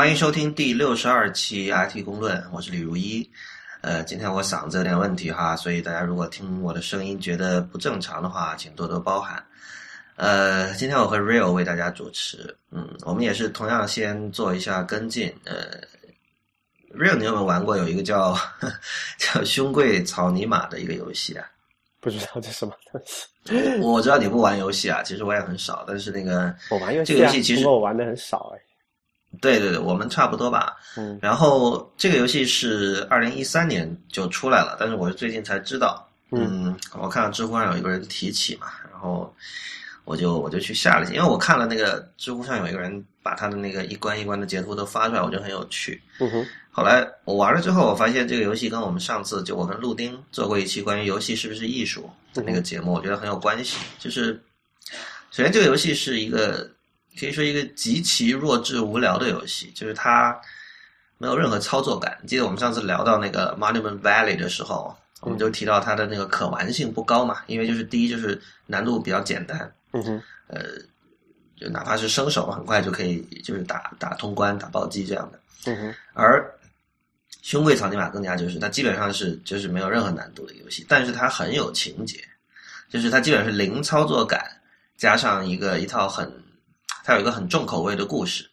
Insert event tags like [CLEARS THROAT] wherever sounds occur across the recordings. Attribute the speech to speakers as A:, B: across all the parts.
A: 欢迎收听第六十二期 IT 公论，我是李如一。呃，今天我嗓子有点问题哈，所以大家如果听我的声音觉得不正常的话，请多多包涵。呃，今天我和 Real 为大家主持，嗯，我们也是同样先做一下跟进。呃，Real，你有没有玩过有一个叫 [LAUGHS] 叫胸贵草泥马的一个游戏啊？
B: 不知道这什么东西。
A: 我知道你不玩游戏啊，其实我也很少，但是那个
B: 我玩游戏、啊，
A: 这个游戏其实
B: 我玩的很少哎。
A: 对对对，我们差不多吧。
B: 嗯
A: 然后这个游戏是二零一三年就出来了，但是我是最近才知道。嗯，我看到知乎上有一个人提起嘛，然后我就我就去下了一下，因为我看了那个知乎上有一个人把他的那个一关一关的截图都发出来，我觉得很有趣。
B: 嗯哼，
A: 后来我玩了之后，我发现这个游戏跟我们上次就我跟陆丁做过一期关于游戏是不是艺术的那个节目，我觉得很有关系。就是首先这个游戏是一个可以说一个极其弱智无聊的游戏，就是它没有任何操作感。记得我们上次聊到那个 Monument Valley 的时候，我们就提到它的那个可玩性不高嘛，因为就是第一就是难度比较简单，
B: 嗯哼，
A: 呃，就哪怕是生手很快就可以就是打打通关、打暴击这样的。
B: 嗯哼，
A: 而胸贵草泥马更加就是它基本上是就是没有任何难度的游戏，但是它很有情节，就是它基本上是零操作感，加上一个一套很，它有一个很重口味的故事，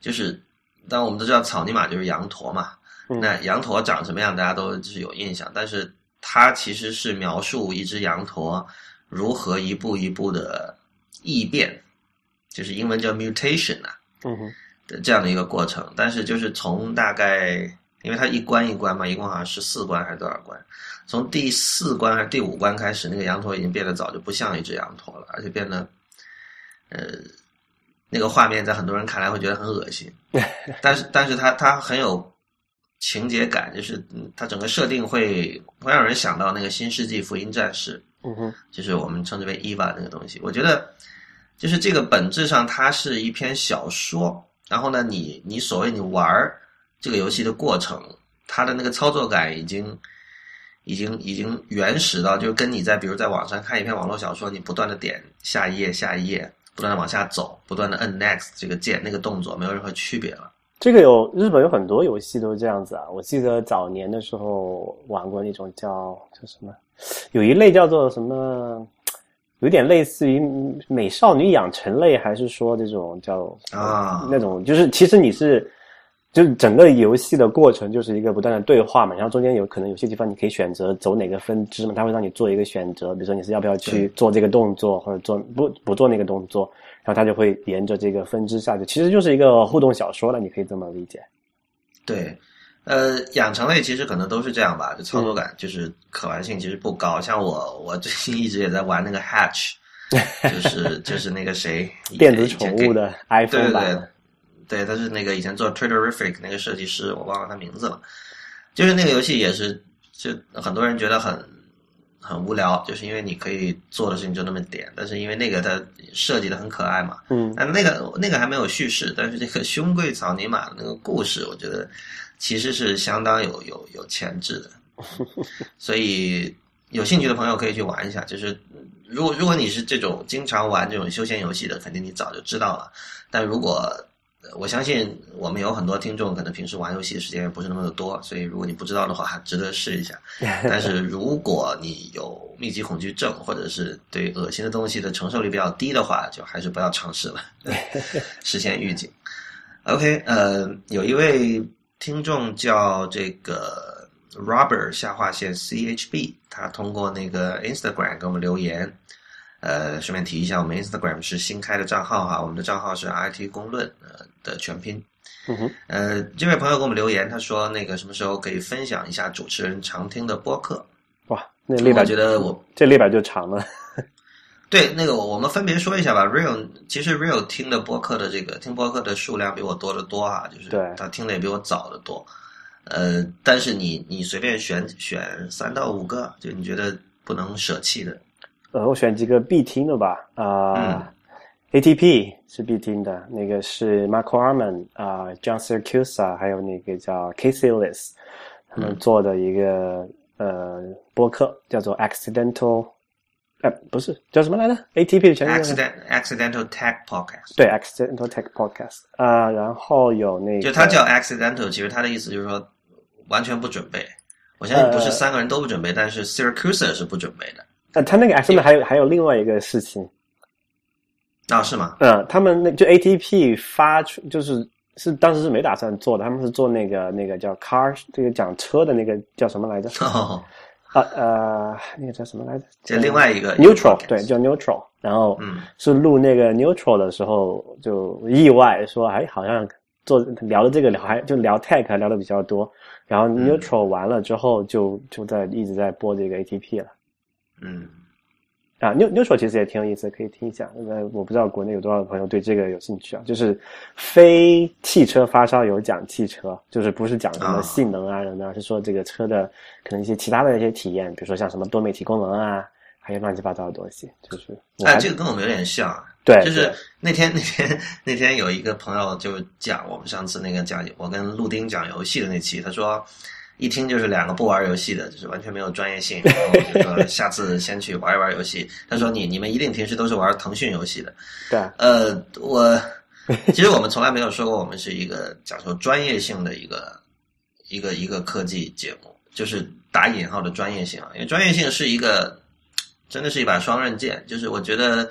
A: 就是当我们都知道草泥马就是羊驼嘛，
B: 嗯
A: 那羊驼长什么样大家都就是有印象，但是它其实是描述一只羊驼如何一步一步的异变，就是英文叫 mutation 啊，
B: 嗯哼，
A: 的这样的一个过程，但是就是从大概，因为它一关一关嘛，一共好像十四关还是多少关？从第四关还是第五关开始，那个羊驼已经变得早就不像一只羊驼了，而且变得，呃，那个画面在很多人看来会觉得很恶心，[LAUGHS] [LAUGHS] 但是但是它它很有情节感，就是嗯它整个设定会会让人想到那个《新世纪福音战士》，
B: 嗯哼，
A: 就是我们称之为 EVA 那个东西。我觉得，就是这个本质上它是一篇小说，然后呢，你你所谓你玩儿这个游戏的过程，它的那个操作感已经已经已经原始到，就跟你在比如在网上看一篇网络小说，你不断的点下一页下一页，不断的往下走，不断的摁 next 这个键那个动作没有任何区别了。
B: 这个有日本有很多游戏都是这样子啊。我记得早年的时候玩过那种叫叫什么，有一类叫做什么，有点类似于美少女养成类，还是说这种叫
A: 啊
B: 那种就是其实你是。就是整个游戏的过程就是一个不断的对话嘛，然后中间有可能有些地方你可以选择走哪个分支嘛，它会让你做一个选择，比如说你是要不要去做这个动作，或者做不不做那个动作，然后它就会沿着这个分支下去，其实就是一个互动小说了，你可以这么理解。
A: 对，呃，养成类其实可能都是这样吧，就操作感就是可玩性其实不高。像我，我最近一直也在玩那个 Hatch，就是就是那个谁，[LAUGHS]
B: 电子宠物的 iPhone
A: 对
B: 版
A: 对，对，他是那个以前做 Twitterific 那个设计师，我忘了他名字了。就是那个游戏也是，就很多人觉得很很无聊，就是因为你可以做的事情就那么点，但是因为那个它设计的很可爱嘛，
B: 嗯
A: 但那个那个还没有叙事，但是这个胸贵草泥马的那个故事，我觉得其实是相当有有有潜质的，[LAUGHS] 所以有兴趣的朋友可以去玩一下。就是如果如果你是这种经常玩这种休闲游戏的，肯定你早就知道了。但如果呃我相信我们有很多听众可能平时玩游戏的时间也不是那么的多，所以如果你不知道的话，值得试一下。[LAUGHS] 但是如果你有密集恐惧症，或者是对恶心的东西的承受力比较低的话，就还是不要尝试了，[LAUGHS] 事先预警。OK，呃，有一位听众叫这个 Robert 下划线 CHB，他通过那个 Instagram 给我们留言。呃，顺便提一下，我们 Instagram 是新开的账号哈，我们的账号是 IT 公论呃的全拼。
B: 嗯哼，
A: 呃，这位朋友给我们留言，他说那个什么时候可以分享一下主持人常听的播客？
B: 哇，那列表
A: 觉得我
B: 这列表就长了。[LAUGHS]
A: 对那个我我们分别说一下吧。Real 其实 Real 听的播客的这个听播客的数量比我多得多啊，就是
B: 对
A: 他听的也比我早得多。呃，但是你你随便选选三到五个，就你觉得不能舍弃的。
B: 呃，我选几个必听的吧。啊、
A: 嗯
B: ATP 是必听的，那个是 Marco Arman 啊、John Siracusa，还有那个叫 Casey Lewis，他们做的一个、呃播客叫做 Accidental 哎，不是叫什么来着？ATP 的全名
A: Accident Accidental Tech Podcast。
B: 对，Accidental Tech Podcast 啊、然后有那个，
A: 就它叫 Accidental，其实它的意思就是说完全不准备。我相信不是三个人都不准备，但是 Siracusa 是不准备的。
B: 呃，他那个 Accidental 还有还有另外一个事情，
A: 啊、是吗？
B: 嗯，他们那就 ATP 发出就是是当时是没打算做的，他们是做那个那个叫 car 这个讲车的那个叫什么来着？
A: 哦，
B: 啊呃，那个叫什么来着？
A: 这另外一个
B: neutral 对，叫 neutral。然后
A: 嗯
B: 是录那个 neutral 的时候，就意外说，哎，好像做聊的这个聊还就聊 tech 聊的比较多。然后
A: 嗯
B: neutral 完了之后就，就在一直在播这个 ATP 了。
A: 嗯，
B: 啊，new neutral 其实也挺有意思，可以听一下。呃，我不知道国内有多少朋友对这个有兴趣啊。就是非汽车发烧友讲汽车，就是不是讲什么
A: 啊
B: 性能啊什么的，而是说这个车的可能一些其他的一些体验，比如说像什么多媒体功能啊，还有乱七八糟的东西。就是我
A: 哎，这个跟我们有点像啊。
B: 对，
A: 就是那天那天那天有一个朋友就讲我们上次那个讲我跟陆丁讲游戏的那期，他说一听就是两个不玩游戏的，就是完全没有专业性。然后我就说 [LAUGHS] 下次先去玩一玩游戏。他说你你们一定平时都是玩腾讯游戏的。
B: 对啊，
A: 呃，我 [LAUGHS] 其实我们从来没有说过我们是一个讲究专业性的一个一个一个科技节目，就是打引号的专业性啊，因为专业性是一个真的是一把双刃剑，就是我觉得。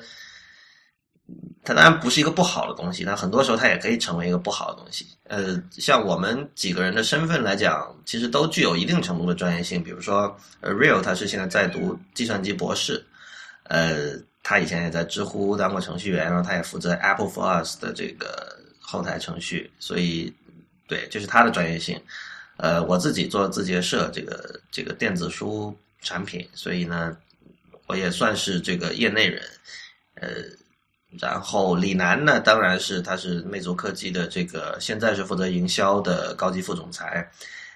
A: 它当然不是一个不好的东西，但很多时候它也可以成为一个不好的东西。呃，像我们几个人的身份来讲，其实都具有一定程度的专业性。比如说，呃，Real 他是现在在读计算机博士，呃，他以前也在知乎当过程序员，然后他也负责 Apple for Us 的这个后台程序，所以对，这是他的专业性。呃，我自己做字节社这个这个电子书产品，所以呢，我也算是这个业内人，呃。然后李楠呢，当然是他是魅族科技的这个，现在是负责营销的高级副总裁。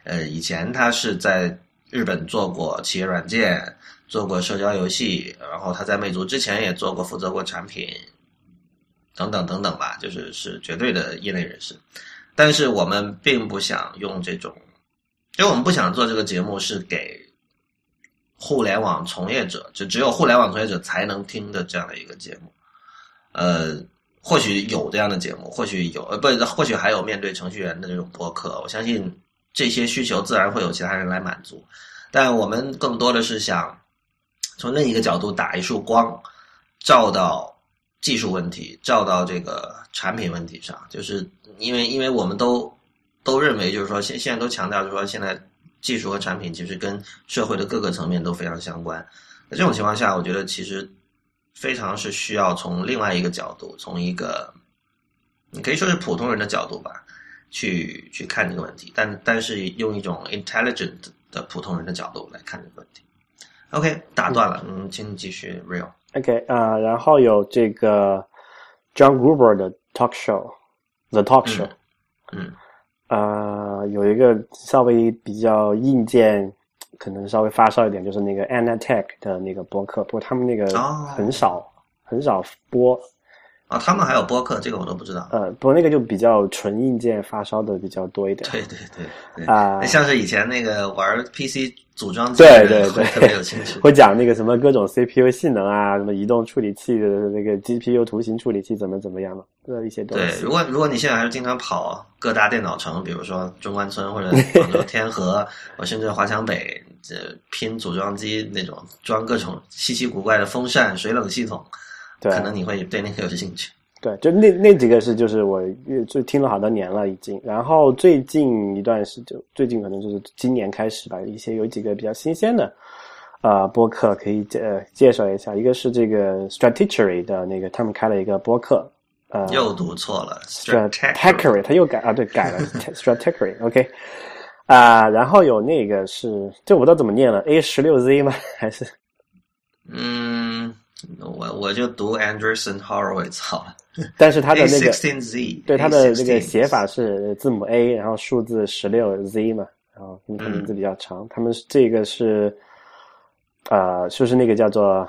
A: 呃，以前他是在日本做过企业软件，做过社交游戏，然后他在魅族之前也做过负责过产品，等等等等吧，就是是绝对的业内人士。但是我们并不想用这种，因为我们不想做这个节目是给互联网从业者，就只有互联网从业者才能听的这样的一个节目。呃，或许有这样的节目，或许有，呃，不，或许还有面对程序员的这种播客。我相信这些需求自然会有其他人来满足，但我们更多的是想从另一个角度打一束光，照到技术问题，照到这个产品问题上。就是因为，因为我们都都认为，就是说现现在都强调，就是说现在技术和产品其实跟社会的各个层面都非常相关。在这种情况下，我觉得其实。非常是需要从另外一个角度，从一个你可以说是普通人的角度吧，去去看这个问题，但但是用一种 intelligent 的普通人的角度来看这个问题。OK，打断了，嗯，请你继续 real。
B: OK 啊、然后有这个 John Gruber 的 Talk Show，The Talk Show，
A: 嗯
B: 啊、有一个稍微比较硬件，可能稍微发烧一点，就是那个 Anatech 的那个博客，不过他们那个
A: 哦。
B: 很少、很少播，
A: 啊，他们还有播客，这个我都不知道。
B: 呃，不那个就比较纯硬件发烧的比较多一点。
A: 对对对对，
B: 啊
A: 像是以前那个玩 PC 组装机
B: 对对对
A: 特别有兴趣。[LAUGHS]
B: 会讲那个什么各种 CPU 性能啊，什么移动处理器的那个 GPU 图形处理器怎么怎么样的一些东
A: 对，如果如果你现在还是经常跑各大电脑城，比如说中关村或者广州天河，[LAUGHS] 我甚至华强北，这拼组装机那种装各种稀奇古怪的风扇、水冷系统，
B: 对
A: 可能你会对那个有兴趣。
B: 对，就那那几个是就是我就听了好多年了已经，然后最近一段时就最近可能就是今年开始吧，一些有几个比较新鲜的呃播客可以呃介绍一下，一个是这个 Stratechery 的那个他们开了一个播客，呃。
A: 又读错了
B: Stratechery 他又改啊对改了 Stratechery OK 啊、然后有那个是这我不知道怎么念了 A 十六 Z 吗？还是？
A: 嗯，我我就读 Anderson Horowitz 好了。[LAUGHS]
B: 但是他的那个
A: Z，
B: 对，他的那个写法是字母 A，然后数字十六 Z 嘛，然后因为他名字比较长。他们这个是，呃，就是那个叫做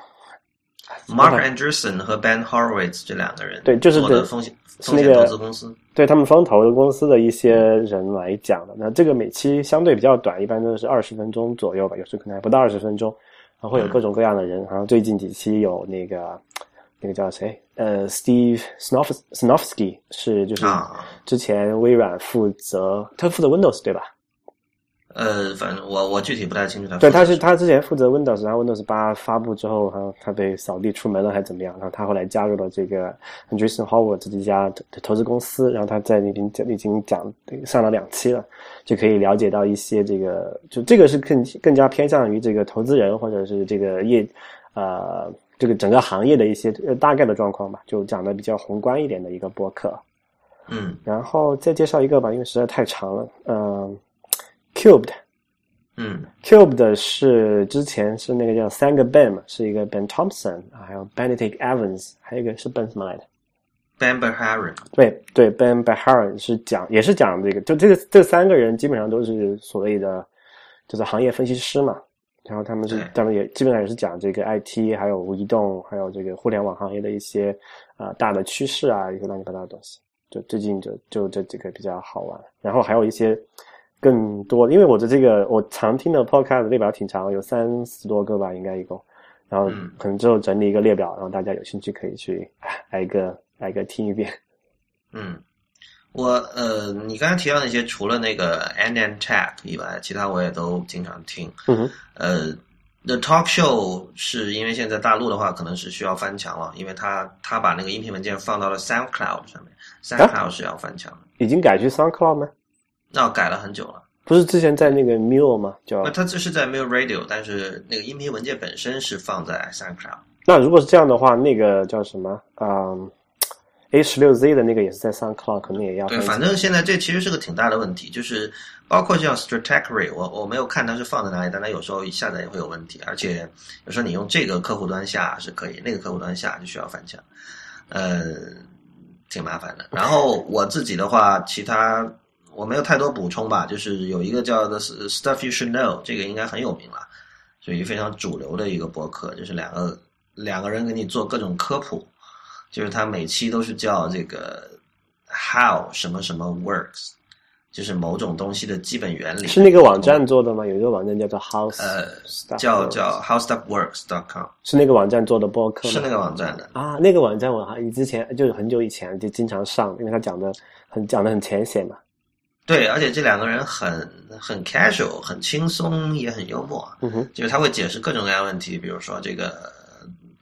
A: Mark Anderson 和 Ben Horowitz 这两个人，
B: 对就是
A: 的风险风险
B: 是那个
A: 投资公司。
B: 对他们风投的公司的一些人来讲的。那这个每期相对比较短，一般都是二十分钟左右吧，有时候可能还不到二十分钟。然后会有各种各样的人。然后最近几期有那个那个叫谁？呃，Steve Snof Snofsky 是就是
A: 啊，
B: 之前微软负责，他负责 Windows 对吧？
A: 呃，反正我我具体不太清楚他。
B: 对，他是他之前负责 Windows，然后 Windows 八发布之后，然后他被扫地出门了还是怎么样？然后他后来加入了这个 Andreessen Horowitz 这家投投资公司，然后他在那边讲已经讲上了两期了，就可以了解到一些这个，就这个是更更加偏向于这个投资人或者是这个业呃这个整个行业的一些呃大概的状况吧，就讲的比较宏观一点的一个播客。
A: 嗯
B: 然后再介绍一个吧，因为实在太长了，嗯、Cubed。
A: 嗯
B: ，Cubed 是之前是那个叫三个 Ben 嘛，是一个 Ben Thompson，还有 Benedict Evans，还有一个是 Ben 什么来的
A: ？，Bamber Harron，
B: 对对，Ben Beharin 是讲也是讲这个，就这个这三个人基本上都是所谓的就是行业分析师嘛，然后他们是
A: 对
B: 他们也基本上也是讲这个 IT 还有移动还有这个互联网行业的一些啊、呃大的趋势啊，一些乱七八糟的东西。就最近就就这几个比较好玩，然后还有一些更多，因为我的这个我常听的 podcast 列表挺长，有三十多个吧，应该一共。然后
A: 嗯
B: 可能之后整理一个列表，然后大家有兴趣可以去 [LAUGHS] 挨个挨个听一遍。
A: 嗯，我呃，你刚才提到那些，除了那个 N N Tech 以外，其他我也都经常听。
B: 嗯哼，
A: 呃，The Talk Show 是因为现在大陆的话可能是需要翻墙了，因为他他把那个音频文件放到了 SoundCloud 上面，SoundCloud 是要翻墙的，
B: 已经改去 SoundCloud 吗？
A: 那改了很久了。
B: 不是之前在那个 Mule 吗？叫
A: 那它这是在 Mill Radio，但是那个音频文件本身是放在 SoundCloud。
B: 那如果是这样的话，那个叫什么？嗯，A 十六 Z 的那个也是在 SoundCloud，可能也要
A: 对，反正现在这其实是个挺大的问题，就是包括像 Stratechery，我我没有看它是放在哪里，但它有时候下载也会有问题，而且有时候你用这个客户端下是可以，那个客户端下就需要翻墙，呃，挺麻烦的。然后我自己的话，其他我没有太多补充吧，就是有一个叫 The Stuff You Should Know，这个应该很有名了，属于非常主流的一个博客，就是两个两个人给你做各种科普，就是他每期都是叫这个 how 什么什么 works，就是某种东西的基本原理。
B: 是那个网站做的吗？有一个网站叫做 House，
A: 呃叫
B: Works
A: 叫 howstuffworks.com，
B: 是那个网站做的博客？
A: 是那个网站的。
B: 啊，那个网站我还之前就是很久以前就经常上，因为他讲的很讲的很浅显嘛。
A: 对，而且这两个人很很 casual，很轻松，也很幽默。
B: 嗯哼，
A: 就是他会解释各种各样的问题，比如说这个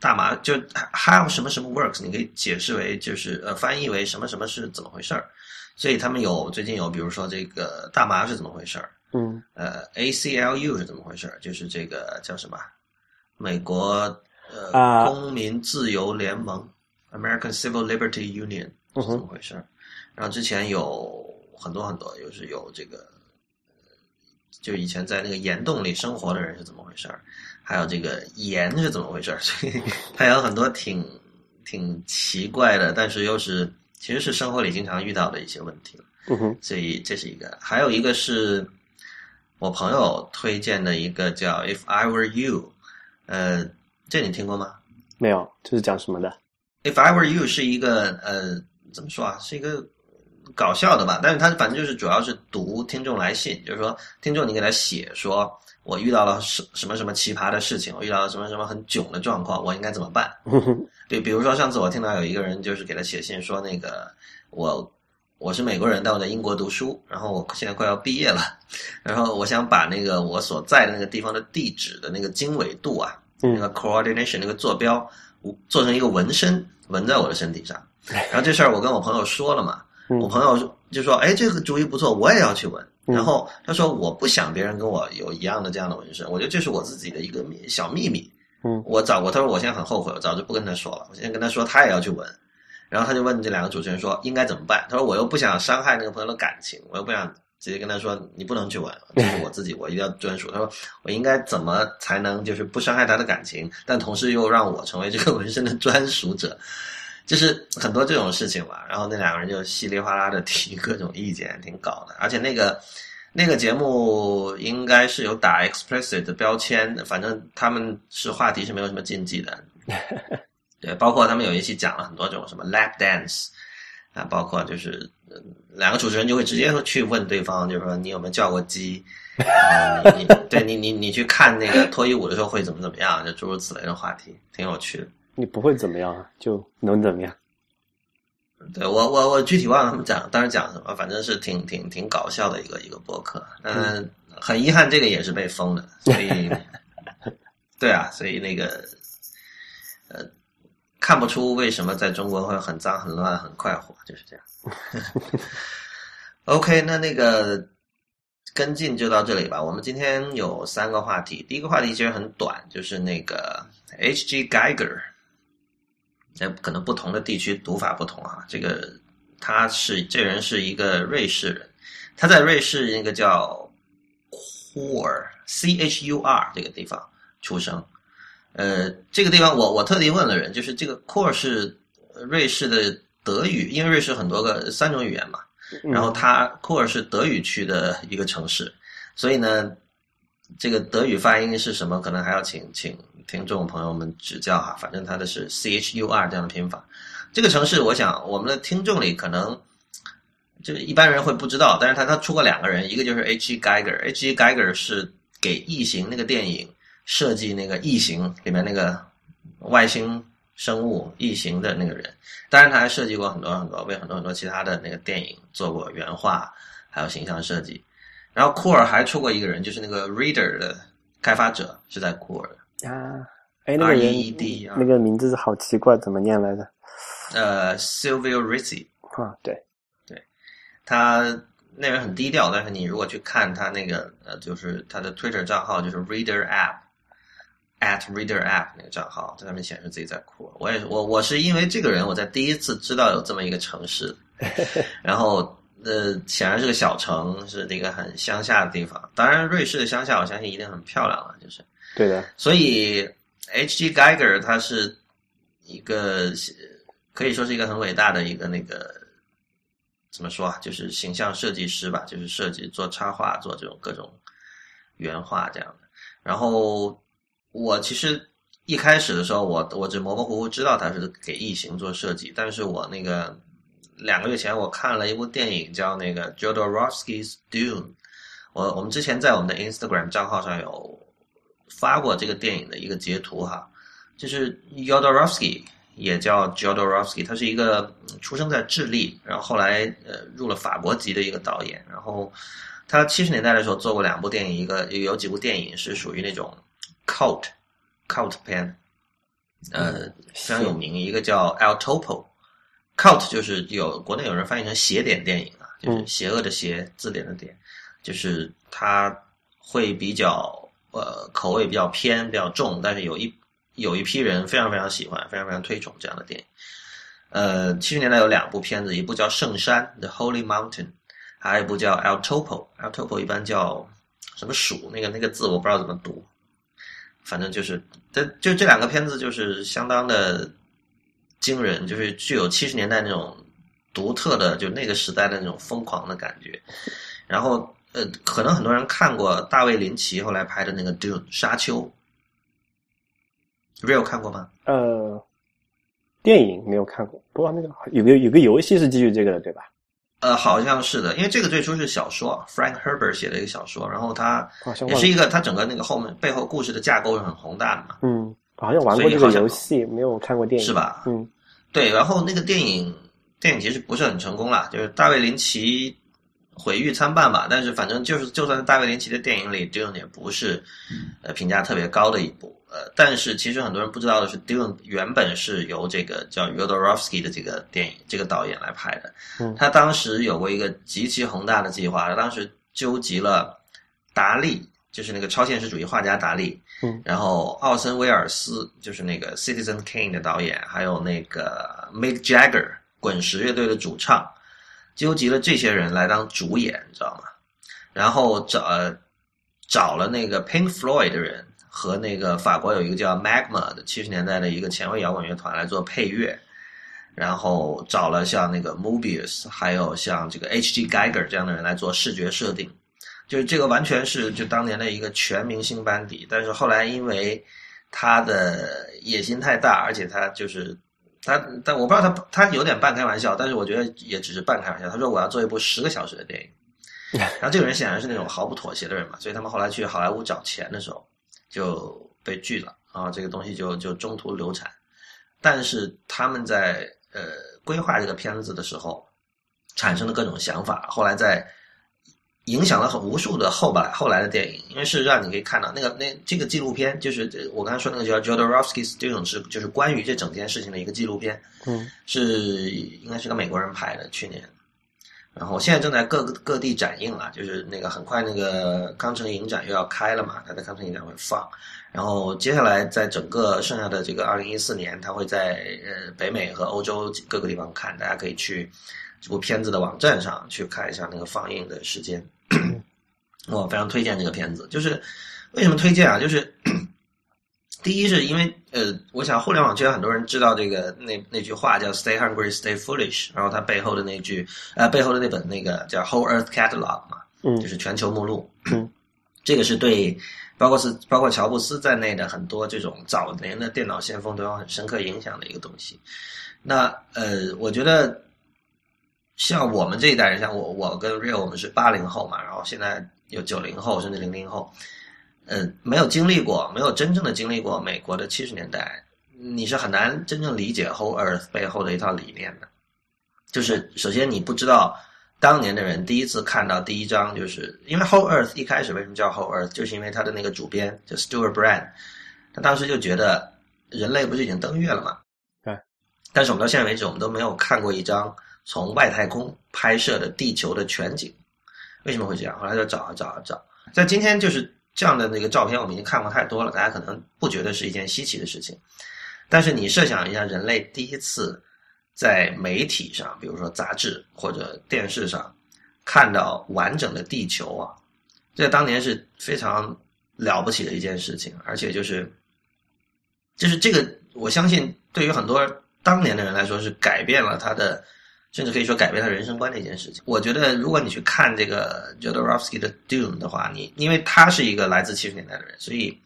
A: 大麻就 how 什么什么 works，你可以解释为就是呃翻译为什么什么是怎么回事儿。所以他们有最近有比如说这个大麻是怎么回事儿，
B: 嗯
A: 呃 ACLU 是怎么回事儿，就是这个叫什么美国呃、
B: 啊
A: 公民自由联盟 American Civil Liberty Union 是怎么回事儿。然后之前有很多很多，就是有这个，呃就以前在那个岩洞里生活的人是怎么回事儿，还有这个盐是怎么回事儿，[LAUGHS] 所以它有很多挺挺奇怪的，但是又是其实是生活里经常遇到的一些问题了。
B: 嗯哼，
A: 所以这是一个，还有一个是我朋友推荐的一个叫《If I Were You》，呃，这你听过吗
B: 没有，这是讲什么的
A: ？？If I Were You 是一个呃，怎么说啊？是一个搞笑的吧？但是他反正就是主要是读听众来信，就是说听众你给他写说，我遇到了什什么什么奇葩的事情，我遇到了什么什么很囧的状况，我应该怎么办？对，比如说上次我听到有一个人就是给他写信说，那个我我是美国人，但我在英国读书，然后我现在快要毕业了，然后我想把那个我所在的那个地方的地址的那个经纬度啊，
B: 嗯
A: 那个 coordination 那个坐标，我做成一个纹身，纹在我的身体上。然后这事儿我跟我朋友说了嘛，
B: 嗯
A: 我朋友就说：“哎，这个主意不错，我也要去纹。”
B: 嗯
A: 然后他说：“我不想别人跟我有一样的这样的纹身，我觉得这是我自己的一个秘小秘密。”
B: 嗯
A: 我早我他说我现在很后悔，我早就不跟他说了。我现在跟他说他也要去纹，然后他就问这两个主持人说应该怎么办？他说我又不想伤害那个朋友的感情，我又不想直接跟他说你不能去纹，这是我自己我一定要专属。他说我应该怎么才能就是不伤害他的感情，但同时又让我成为这个纹身的专属者？就是很多这种事情嘛。然后那两个人就稀里哗啦的提各种意见，挺搞的。而且那个那个节目应该是有打 explicit 的标签，反正他们是话题是没有什么禁忌的。[LAUGHS] 对，包括他们有一期讲了很多这种什么 lap dance，啊，包括就是两个主持人就会直接去问对方，就是说你有没有叫过鸡？对你你你去看那个脱衣舞的时候会怎么怎么样？就诸如此类的话题，挺有趣的。
B: 你不会怎么样啊？就能怎么样？[LAUGHS]
A: 对我我我具体忘了他们讲当时讲什么，反正是挺挺挺搞笑的一个一个博客。嗯，很遗憾这个也是被封的，所以 [LAUGHS] 对啊，所以那个呃看不出为什么在中国会很脏很乱很快活，就是这样。[LAUGHS] OK，那那个跟进就到这里吧。我们今天有三个话题，第一个话题其实很短，就是那个 H.G. Geiger。那可能不同的地区读法不同啊。这个他是这人是一个瑞士人，他在瑞士那个叫库尔 C H U R 这个地方出生。呃，这个地方我我特地问了人，就是这个库尔是瑞士的德语，因为瑞士很多个三种语言嘛。然后他库尔是德语区的一个城市，所以呢，这个德语发音是什么？可能还要请请。听众朋友们指教哈，反正他的是 C H U R 这样的拼法。这个城市，我想我们的听众里可能就一般人会不知道，但是他他出过两个人，一个就是 H G Geiger，H G Geiger 是给《异形》那个电影设计那个《异形》里面那个外星生物异形的那个人，当然他还设计过很多很多，为很多很多其他的那个电影做过原画，还有形象设计。然后库尔还出过一个人，就是那个 Reader 的开发者是在库尔。
B: 啊，哎，那个人，那个名字是好奇怪，怎么念来着？
A: 呃，Silvio Ricci。
B: 啊，对，
A: 对，他那人很低调，但是你如果去看他那个呃，就是他的 Twitter 账号，就是 Reader App，at Reader App 那个账号，在上面显示自己在哭。我也我我是因为这个人，我在第一次知道有这么一个城市，[LAUGHS] 然后呃，显然是个小城，是那个很乡下的地方。当然，瑞士的乡下，我相信一定很漂亮了，就是。
B: 对的，
A: 所以 H.G. Geiger 他是一个可以说是一个很伟大的一个那个怎么说啊，就是形象设计师吧，就是设计做插画、做这种各种原画这样的。然后我其实一开始的时候，我我只模模糊糊知道他是给异形做设计，但是我那个两个月前我看了一部电影叫那个 Jodorowsky's Dune，我我们之前在我们的 Instagram 账号上有。发过这个电影的一个截图哈，就是 Yodorowsky，也叫 Jodorowsky，他是一个出生在智利，然后后来呃入了法国籍的一个导演。然后他七十年代的时候做过两部电影，一个有几部电影是属于那种 cult cult 片，呃非常有名，一个叫 El Topo，cult 就是有国内有人翻译成邪典电影啊，就是邪恶的邪字典的典，就是他会比较。呃，口味比较偏，比较重，但是有一有一批人非常非常喜欢，非常非常推崇这样的电影。呃，七十年代有两部片子，一部叫《圣山》（The Holy Mountain），还有一部叫《El Topo》。El Topo 一般叫什么鼠？那个那个字我不知道怎么读，反正就是这就这两个片子就是相当的惊人，就是具有七十年代那种独特的，就那个时代的那种疯狂的感觉，然后。呃，可能很多人看过大卫林奇后来拍的那个《Dune》沙丘，Real 看过吗？
B: 呃，电影没有看过，不过那个有个有个游戏是基于这个的，对吧？
A: 呃，好像是的，因为这个最初是小说，Frank Herbert 写的一个小说，然后他也是一个，他整个那个后面背后故事的架构是很宏大的嘛。
B: 嗯，好像玩过这个游戏，没有看过电影，
A: 是吧？
B: 嗯，
A: 对，然后那个电影电影其实不是很成功啦，就是大卫林奇。毁誉参半吧，但是反正就是，就算是大卫林奇的电影里，Dune 也不是，呃，评价特别高的一部。呃，但是其实很多人不知道的是，Dune 原本是由这个叫 Yodorovsky 的这个电影这个导演来拍的。
B: 嗯，
A: 他当时有过一个极其宏大的计划，他当时纠集了达利，就是那个超现实主义画家达利，
B: 嗯，
A: 然后奥森威尔斯，就是那个 Citizen Kane 的导演，还有那个 Mick Jagger 滚石乐队的主唱。纠集了这些人来当主演，你知道吗？然后找找了那个 Pink Floyd 的人和那个法国有一个叫 Magma 的七十年代的一个前卫摇滚乐团来做配乐，然后找了像那个 Mobius，还有像这个 H.G. Geiger 这样的人来做视觉设定，就是这个完全是就当年的一个全明星班底。但是后来因为他的野心太大，而且他就是。他但我不知道他他有点半开玩笑，但是我觉得也只是半开玩笑。他说我要做一部十个小时的电影，[LAUGHS] 然后这个人显然是那种毫不妥协的人嘛，所以他们后来去好莱坞找钱的时候就被拒了，然后这个东西就就中途流产。但是他们在呃规划这个片子的时候产生了各种想法，后来在。影响了很无数的后来后来的电影，因为事实上你可以看到那个那这个纪录片，就是我刚才说那个叫 Jodorowsky 这种是就是关于这整件事情的一个纪录片，
B: 嗯，
A: 是应该是个美国人拍的，去年，然后现在正在各个各地展映了，就是那个很快那个康城影展又要开了嘛，他在康城影展会放，然后接下来在整个剩下的这个二零一四年，他会在呃北美和欧洲各个地方看，大家可以去。这部片子的网站上去看一下那个放映的时间，我非常推荐这个片子。就是为什么推荐啊？就是 [CLEARS THROAT] 第一是因为呃，我想互联网圈很多人知道这个那那句话叫 “Stay hungry, stay foolish”，然后它背后的那句呃背后的那本那个叫 “Whole Earth Catalog” 嘛，
B: 嗯，
A: 就是全球目录。
B: 嗯，[CLEARS THROAT]
A: 这个是对包括是包括乔布斯在内的很多这种早年的电脑先锋都有很深刻影响的一个东西。那呃，我觉得。像我们这一代人，像我，我跟 Real，我们是八零后嘛，然后现在有九零后，甚至零零后，嗯，没有经历过，没有真正的经历过美国的七十年代，你是很难真正理解 Whole Earth 背后的一套理念的。就是首先你不知道当年的人第一次看到第一章，就是因为 Whole Earth 一开始为什么叫 Whole Earth，就是因为他的那个主编叫 Stuart Brand，他当时就觉得人类不是已经登月了嘛？
B: 对。
A: 但是我们到现在为止，我们都没有看过一张。从外太空拍摄的地球的全景，为什么会这样？后来就找啊找啊找，在今天就是这样的那个照片，我们已经看过太多了，大家可能不觉得是一件稀奇的事情。但是你设想一下，人类第一次在媒体上，比如说杂志或者电视上看到完整的地球啊，这当年是非常了不起的一件事情，而且就是就是这个，我相信对于很多当年的人来说，是改变了他的。甚至可以说改变他人生观的一件事情。我觉得，如果你去看这个 Jodorowsky 的 Doom 的话，你因为他是一个来自七十年代的人，所以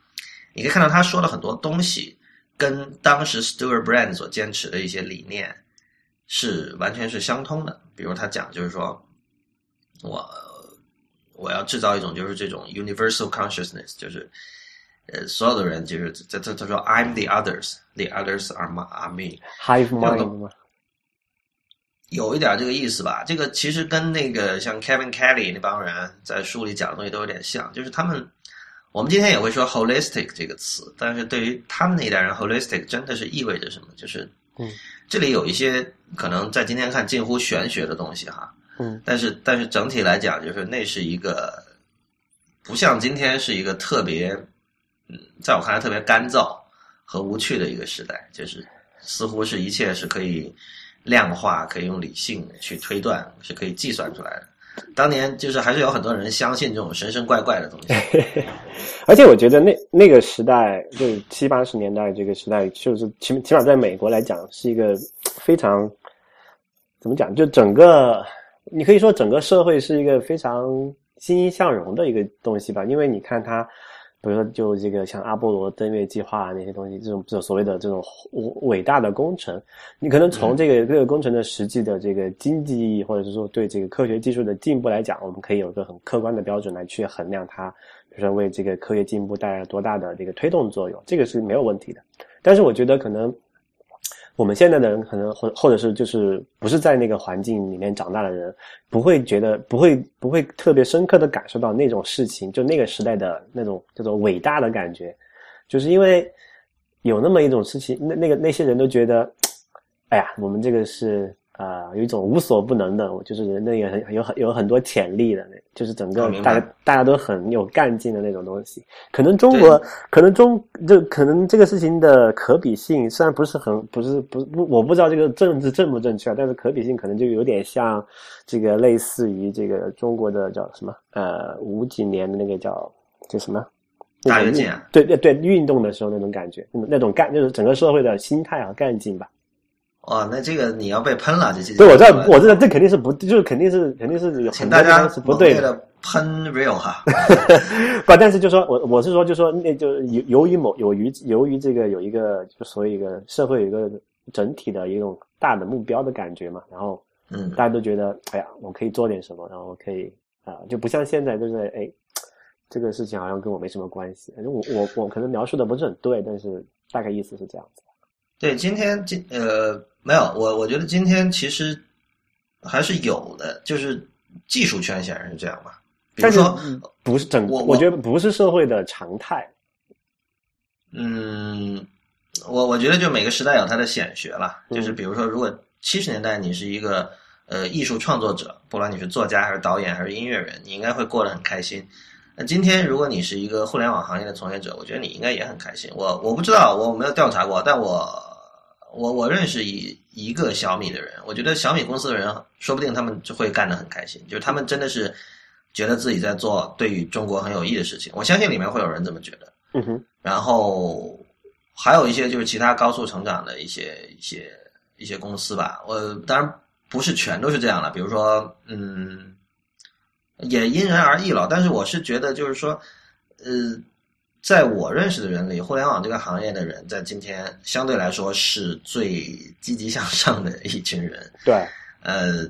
A: 你可以看到他说的很多东西，跟当时 Stuart Brand 所坚持的一些理念是完全是相通的。比如他讲，就是说我我要制造一种就是这种 universal consciousness，就是呃所有的人就是他他他说 I'm the others，the others are my are me，hive
B: mind 吗？
A: 有一点这个意思吧，这个其实跟那个像 Kevin Kelly 那帮人在书里讲的东西都有点像，就是他们，我们今天也会说 holistic 这个词，但是对于他们那一代人，holistic 真的是意味着什么？就是，
B: 嗯，
A: 这里有一些可能在今天看近乎玄学的东西哈，
B: 嗯，
A: 但是但是整体来讲，就是那是一个不像今天是一个特别，嗯，在我看来特别干燥和无趣的一个时代，就是似乎是一切是可以。量化可以用理性去推断，是可以计算出来的。当年就是还是有很多人相信这种神神怪怪的东西，[LAUGHS]
B: 而且我觉得那那个时代，就是七八十年代这个时代，就是起起码在美国来讲，是一个非常怎么讲？就整个你可以说整个社会是一个非常欣欣向荣的一个东西吧，因为你看它。比如说，就这个像阿波罗登月计划啊那些东西，这种这种所谓的这种伟大的工程，你可能从这个这个工程的实际的这个经济意义，或者是说对这个科学技术的进步来讲，我们可以有一个很客观的标准来去衡量它，比如说为这个科学进步带来多大的这个推动作用，这个是没有问题的。但是我觉得可能。我们现在的人可能或或者是就是不是在那个环境里面长大的人，不会觉得不会不会特别深刻的感受到那种事情，就那个时代的那种叫做伟大的感觉，就是因为有那么一种事情，那那个那些人都觉得，哎呀，我们这个是。啊，有一种无所不能的，就是人类也很有很有很多潜力的，就是整个大家大家都很有干劲的那种东西。可能中国，可能中就可能这个事情的可比性虽然不是很不是不不，我不知道这个政治正不正确，但是可比性可能就有点像这个类似于这个中国的叫什么呃五几年的那个叫叫什么
A: 大跃进，
B: 对对对，运动的时候那种感觉，那种干就是整个社会的心态和干劲吧。
A: 哦，那这个你要被喷了，这这。
B: 对，我知道，我知道，这肯定是不，就是肯定是，肯定是有。
A: 请大家
B: 是不对
A: 的喷 real 哈。[LAUGHS]
B: 不，但是就说我我是说，就说那就由由于某由于由于这个有一个就所谓一个社会有一个整体的一种大的目标的感觉嘛。然后，
A: 嗯，
B: 大家都觉得，哎呀，我可以做点什么，然后可以啊、就不像现在就是哎，这个事情好像跟我没什么关系。反正我我我可能描述的不是很对，但是大概意思是这样子。
A: 对，今天今呃没有，我我觉得今天其实还是有的，就是技术圈显然是这样嘛。比如
B: 但是
A: 说，
B: 不是整，
A: 我
B: 我觉得不是社会的常态。
A: 嗯，我我觉得就每个时代有它的显学了，
B: 嗯
A: 就是比如说，如果七十年代你是一个呃艺术创作者，不管你是作家还是导演还是音乐人，你应该会过得很开心。那今天如果你是一个互联网行业的从业者，我觉得你应该也很开心。我我不知道，我没有调查过，但我我我认识一一个小米的人，我觉得小米公司的人说不定他们就会干得很开心，就是他们真的是觉得自己在做对于中国很有益的事情。我相信里面会有人这么觉得。
B: 嗯哼，
A: 然后还有一些就是其他高速成长的一些一些一些公司吧。我当然不是全都是这样了，比如说，嗯，也因人而异了。但是我是觉得，就是说，呃，在我认识的人里，互联网这个行业的人，在今天相对来说是最积极向上的一群人。
B: 对。
A: 呃，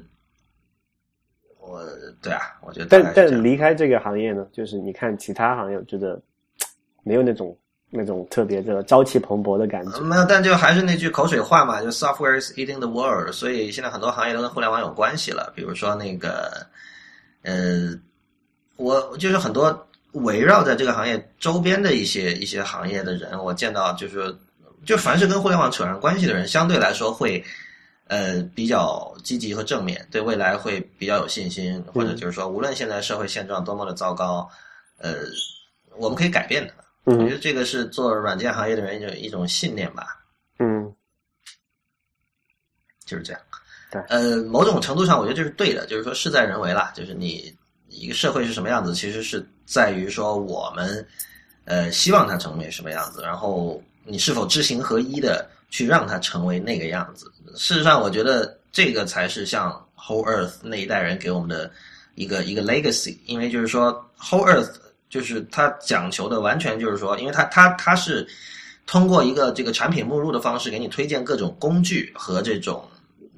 A: 我对啊，我觉得
B: 但但离开这个行业呢，就是你看其他行业，我觉得没有那种那种特别的朝气蓬勃的感觉。
A: 没有，但就还是那句口水话嘛，就 software is eating the world，所以现在很多行业都跟互联网有关系了。比如说那个，呃，我就是很多围绕在这个行业周边的一些一些行业的人，我见到就是，就凡是跟互联网扯上关系的人，相对来说会。呃，比较积极和正面，对未来会比较有信心，或者就是说，无论现在社会现状多么的糟糕，呃，我们可以改变的。我觉
B: 嗯
A: 得这个是做软件行业的人一种一种信念吧，
B: 嗯
A: 就是这样。
B: 对
A: 呃，某种程度上，我觉得这是对的，就是说事在人为啦，就是你一个社会是什么样子，其实是在于说我们呃希望它成为什么样子，然后你是否知行合一的去让它成为那个样子。事实上，我觉得这个才是像 Whole Earth 那一代人给我们的一个一个 legacy，因为就是说 Whole Earth 就是它讲求的完全就是说，因为它它它是通过一个这个产品目录的方式给你推荐各种工具和这种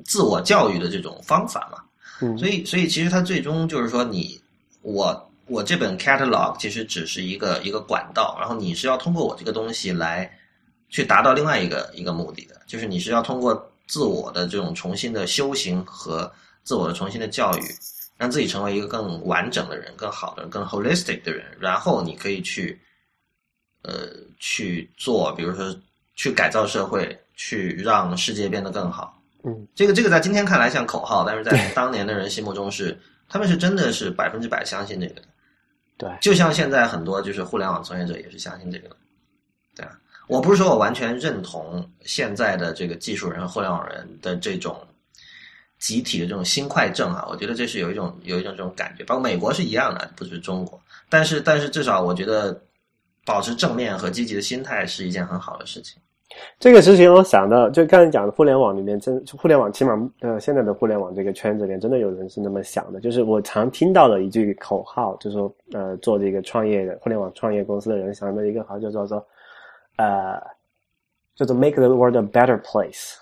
A: 自我教育的这种方法嘛。
B: 嗯
A: 所以所以其实它最终就是说你我我这本 catalog 其实只是一个一个管道，然后你是要通过我这个东西来去达到另外一个一个目的的，就是你是要通过自我的这种重新的修行和自我的重新的教育，让自己成为一个更完整的人、更好的人、更 holistic 的人，然后你可以去呃去做，比如说去改造社会，去让世界变得更好。
B: 嗯
A: 这个这个在今天看来像口号，但是在当年的人心目中是，他们是真的是百分之百相信这个的。
B: 对，
A: 就像现在很多就是互联网从业者也是相信这个的，对啊。我不是说我完全认同现在的这个技术人和互联网人的这种集体的这种心快症啊，我觉得这是有一种有一种这种感觉，包括美国是一样的，不是中国。但是但是至少我觉得保持正面和积极的心态是一件很好的事情。
B: 这个事情我想到，就刚才讲的互联网里面，真互联网起码呃现在的互联网这个圈子里面，真的有人是那么想的。就是我常听到的一句口号，就是说呃做这个创业的互联网创业公司的人想的一个好，就叫做呃叫做 make the world a better place。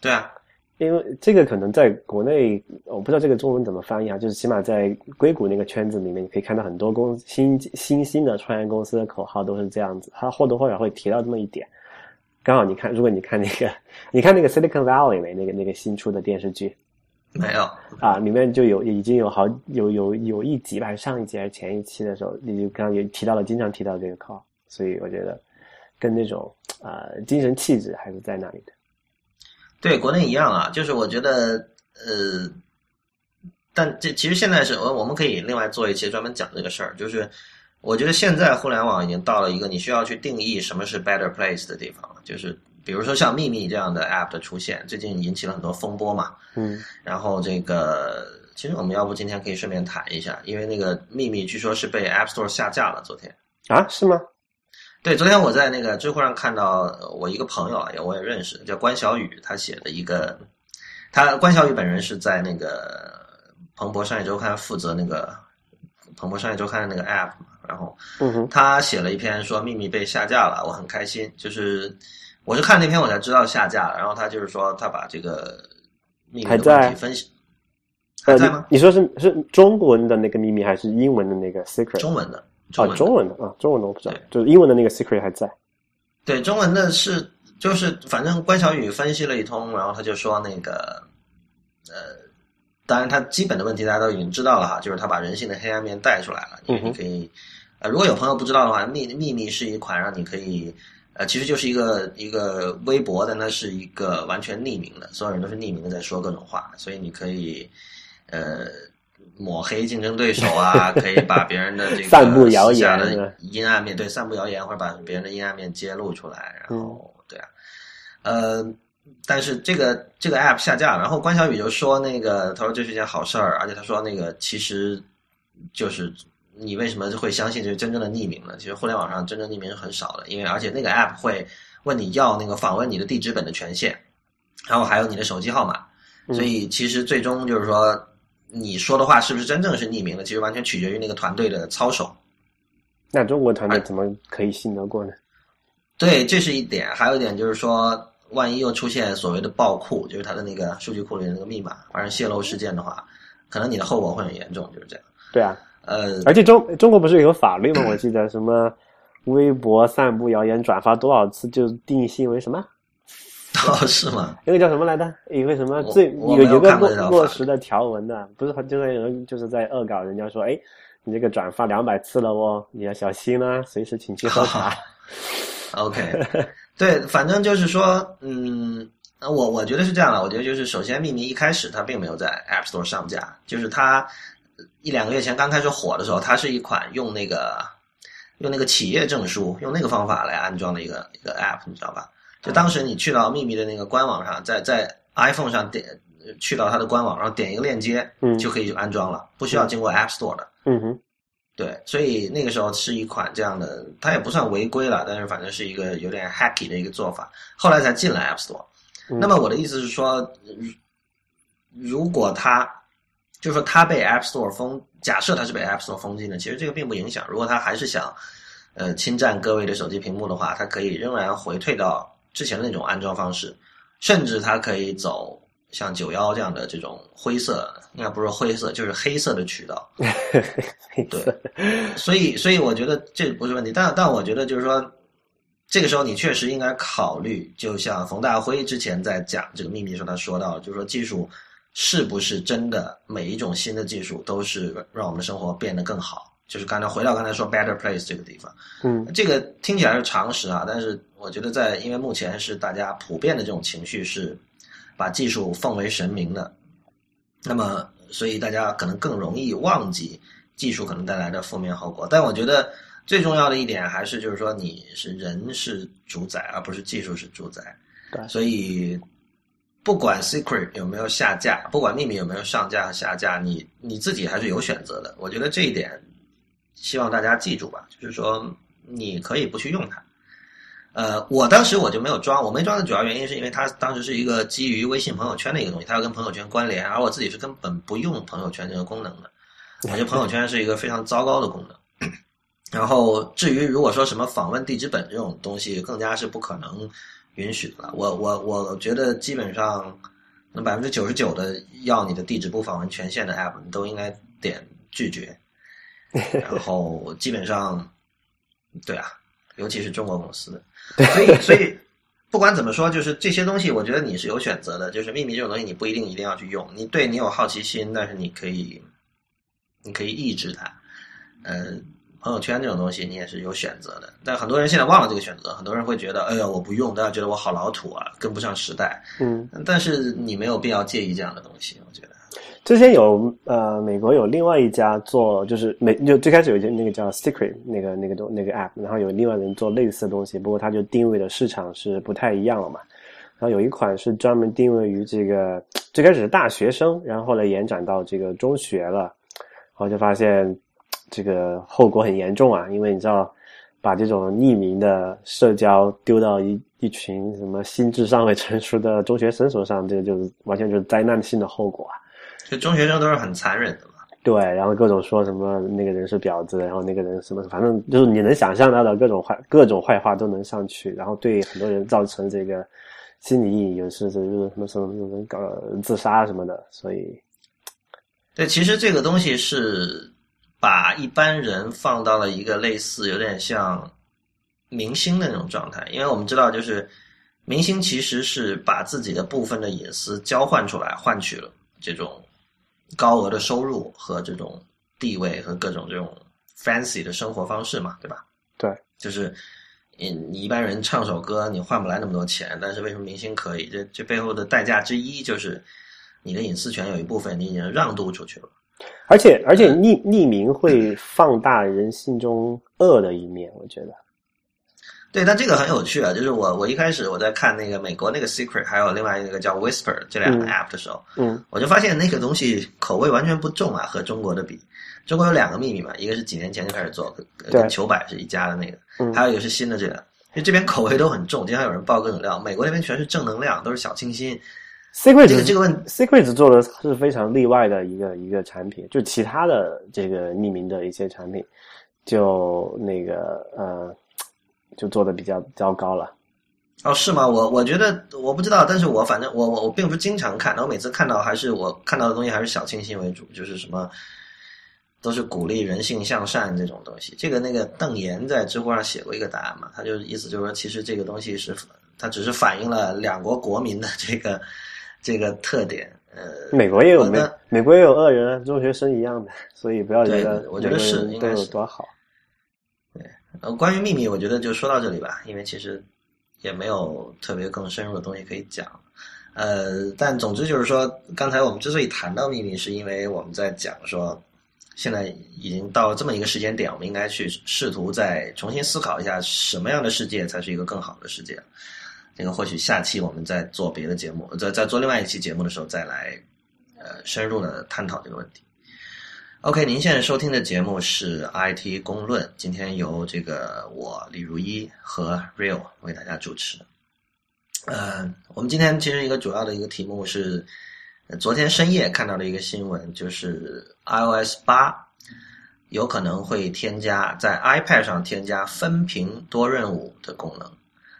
A: 对啊，
B: 因为这个可能在国内，我不知道这个中文怎么翻译啊，就是起码在硅谷那个圈子里面，你可以看到很多公新新兴的创业公司的口号都是这样子，它或多或少会提到这么一点。刚好你看，[LAUGHS] 如果你看那个，[LAUGHS] 你看那个 Silicon Valley 没那个那个新出的电视剧。
A: 没有，
B: 啊，里面就有已经有好有有有一集吧，上一集还是前一期的时候，你就刚刚也提到了，经常提到这个 call，，所以我觉得跟那种呃精神气质还是在那里的。
A: 对，国内一样啊，就是我觉得，呃，但这其实现在是我我们可以另外做一期专门讲这个事儿，就是我觉得现在互联网已经到了一个你需要去定义什么是 better place 的地方了，就是比如说像秘密这样的 app 的出现，最近引起了很多风波嘛，
B: 嗯
A: 然后这个其实我们要不今天可以顺便谈一下，因为那个秘密据说是被 App Store 下架了，昨天。
B: 啊，是吗？
A: 对，昨天我在那个知乎上看到呃我一个朋友啊，也我也认识，叫关小雨，他写的一个，他关小雨本人是在那个彭博商业周刊负责那个彭博商业周刊的那个 app 嘛，然后
B: 嗯哼，
A: 他写了一篇说秘密被下架了，我很开心。就是我是看那篇我才知道下架了，然后他就是说他把这个秘密的
B: 还在
A: 问题分析还在吗？
B: 呃你你说是是中文的那个秘密，还是英文的那个 secret？
A: 中文的，中
B: 啊，
A: 文的
B: 中文的啊，中文的我不知道
A: 对，
B: 就是英文的那个 secret 还在。
A: 对中文的是就是反正关小雨分析了一通，然后他就说那个呃，当然它基本的问题大家都已经知道了哈，就是它把人性的黑暗面带出来了，你可以呃，如果有朋友不知道的话，秘秘密是一款让你可以。呃，其实就是一个一个微博，但它是一个完全匿名的，所有人都是匿名的在说各种话，所以你可以呃抹黑竞争对手啊，[LAUGHS] 可以把别人的这个
B: 散布谣言
A: 的阴暗面，对，散布谣言或者把别人的阴暗面揭露出来，然后、对啊，呃，但是这个这个 app 下架了，然后关小雨就说那个，他说这是件好事儿，而且他说那个其实就是你为什么会相信这是真正的匿名呢？其实互联网上真正匿名是很少的，因为而且那个 app 会问你要那个访问你的地址本的权限，然后还有你的手机号码，
B: 嗯
A: 所以其实最终就是说你说的话是不是真正是匿名的，其实完全取决于那个团队的操守。
B: 那中国团
A: 哎
B: 队怎么可以信得过呢？
A: 对，这是一点。还有一点就是说，万一又出现所谓的爆库，就是它的那个数据库里的那个密码发生泄露事件的话，可能你的后果会很严重，就是这样。
B: 对啊，
A: 呃，
B: 而且中中国不是有个法律吗？我记得什么微博散布谣言转发多少次就定性为什么？[LAUGHS]
A: 哦，是吗？
B: 那个叫什么来着？有个什么最
A: 有
B: 有有个落落实的条文的，不是他就是有人就是在恶搞人家说，哎，你这个转发两百次了哦，你要小心啦、随时请去喝茶。[LAUGHS]
A: OK，对，反正就是说，嗯，呃我我觉得是这样的。我觉得就是，首先，秘密一开始它并没有在 App Store 上架，就是它一两个月前刚开始火的时候，它是一款用那个用那个企业证书，用那个方法来安装的一个一个 App，你知道吧？就当时你去到秘密的那个官网上，在在 iPhone 上点去到它的官网，然后点一个链接，
B: 嗯
A: 就可以安装了，不需要经过 App Store 的。
B: 嗯哼，
A: 对，所以那个时候是一款这样的，它也不算违规了，但是反正是一个有点 hacky 的一个做法，后来才进了 App Store。
B: 嗯
A: 那么我的意思是说，如如果它就是说它被 App Store 封，假设它是被 App Store 封禁的，其实这个并不影响。如果它还是想呃侵占各位的手机屏幕的话，它可以仍然回退到之前的那种安装方式，甚至它可以走像九幺这样的这种灰色，应该不是灰色，就是黑色的渠道。[LAUGHS] 对，所以所以我觉得这不是问题，但但我觉得就是说，这个时候你确实应该考虑，就像冯大辉之前在讲这个秘密的时候，他说到，就是说技术是不是真的每一种新的技术都是让我们的生活变得更好？就是刚才回到刚才说 better place 这个地方，
B: 嗯
A: 这个听起来是常识啊，但是我觉得在因为目前是大家普遍的这种情绪是把技术奉为神明的，那么所以大家可能更容易忘记技术可能带来的负面后果。但我觉得最重要的一点还是就是说你是人是主宰，而不是技术是主宰。
B: 对
A: 所以不管 Secret 有没有下架，不管秘密有没有上架下架，你你自己还是有选择的。我觉得这一点希望大家记住吧，就是说你可以不去用它。呃，我当时我就没有装，我没装的主要原因是因为它当时是一个基于微信朋友圈的一个东西，它要跟朋友圈关联，而我自己是根本不用朋友圈这个功能的。我觉得朋友圈是一个非常糟糕的功能。[CLEARS THROAT] 然后至于如果说什么访问地址本这种东西，更加是不可能允许的了。我我我觉得基本上，那百分之九十九的要你的地址不访问权限的 app，你都应该点拒绝。[LAUGHS] 然后基本上，对啊，尤其是中国公司的，所以所以不管怎么说，就是这些东西，我觉得你是有选择的。就是秘密这种东西，你不一定一定要去用。你对你有好奇心，但是你可以，你可以抑制它。呃，朋友圈这种东西，你也是有选择的。但很多人现在忘了这个选择，很多人会觉得，哎呀，我不用，大家觉得我好老土啊，跟不上时代。
B: 嗯，
A: 但是你没有必要介意这样的东西，我觉得。
B: 之前有呃，美国有另外一家做，就是美就最开始有一个那个叫 Secret 那个那个东那个 app，然后有另外人做类似的东西，不过它就定位的市场是不太一样了嘛。然后有一款是专门定位于这个最开始是大学生，然后后来延展到这个中学了，然后就发现这个后果很严重啊，因为你知道把这种匿名的社交丢到一一群什么心智尚未成熟的中学生手上，这个就是完全就是灾难性的后果啊。
A: 就中学生都是很残忍的嘛。
B: 对，然后各种说什么那个人是婊子，然后那个人什么，反正就是你能想象到的各种坏各种坏话都能上去，然后对很多人造成这个心理阴影，有时就是什么什么什么搞自杀什么的，所以
A: 对，其实这个东西是把一般人放到了一个类似有点像明星的那种状态，因为我们知道，就是明星其实是把自己的部分的隐私交换出来，换取了这种高额的收入和这种地位和各种这种 fancy 的生活方式嘛，对吧？
B: 对，
A: 就是你你一般人唱首歌你换不来那么多钱，但是为什么明星可以？这这背后的代价之一就是你的隐私权有一部分你已经让渡出去了。
B: 而且而且匿匿名会放大人性中恶的一面，我觉得。
A: 对，但这个很有趣啊！就是我我一开始我在看那个美国那个 Secret，还有另外一个叫 Whisper 这两个 app 的时候，
B: 嗯，
A: 我就发现那个东西口味完全不重啊，和中国的比。中国有两个秘密嘛，一个是几年前就开始做，跟跟糗百是一家的那个，
B: 嗯
A: 还有一个是新的这个，因为这边口味都很重，经常有人爆各种料。美国那边全是正能量，都是小清新。
B: Secret
A: 这个这个问
B: Secret 做的是非常例外的一个一个产品，就其他的这个匿名的一些产品，就那个呃，就做的比较糟糕了。
A: 哦，是吗？我我觉得我不知道，但是我反正我我我并不是经常看，我每次看到还是我看到的东西还是小清新为主，就是什么都是鼓励人性向善这种东西。这个那个邓岩在知乎上写过一个答案嘛，他就意思就是说，其实这个东西是它只是反映了两国国民的这个这个特点。呃，
B: 美国也有美美国也有恶人啊，中学生一样的，所以不要觉
A: 对
B: 得
A: 我觉得是应该是
B: 有多好。
A: 呃，关于秘密，我觉得就说到这里吧，因为其实也没有特别更深入的东西可以讲。呃，但总之就是说，刚才我们之所以谈到秘密，是因为我们在讲说，现在已经到这么一个时间点，我们应该去试图再重新思考一下，什么样的世界才是一个更好的世界。这个或许下期我们在做别的节目，在在做另外一期节目的时候再来呃深入的探讨这个问题。OK，您现在收听的节目是 IT 公论，今天由这个我李如一和 Real 为大家主持。呃，我们今天其实一个主要的一个题目是，昨天深夜看到的一个新闻，就是 iOS 八有可能会添加在 iPad 上添加分屏多任务的功能。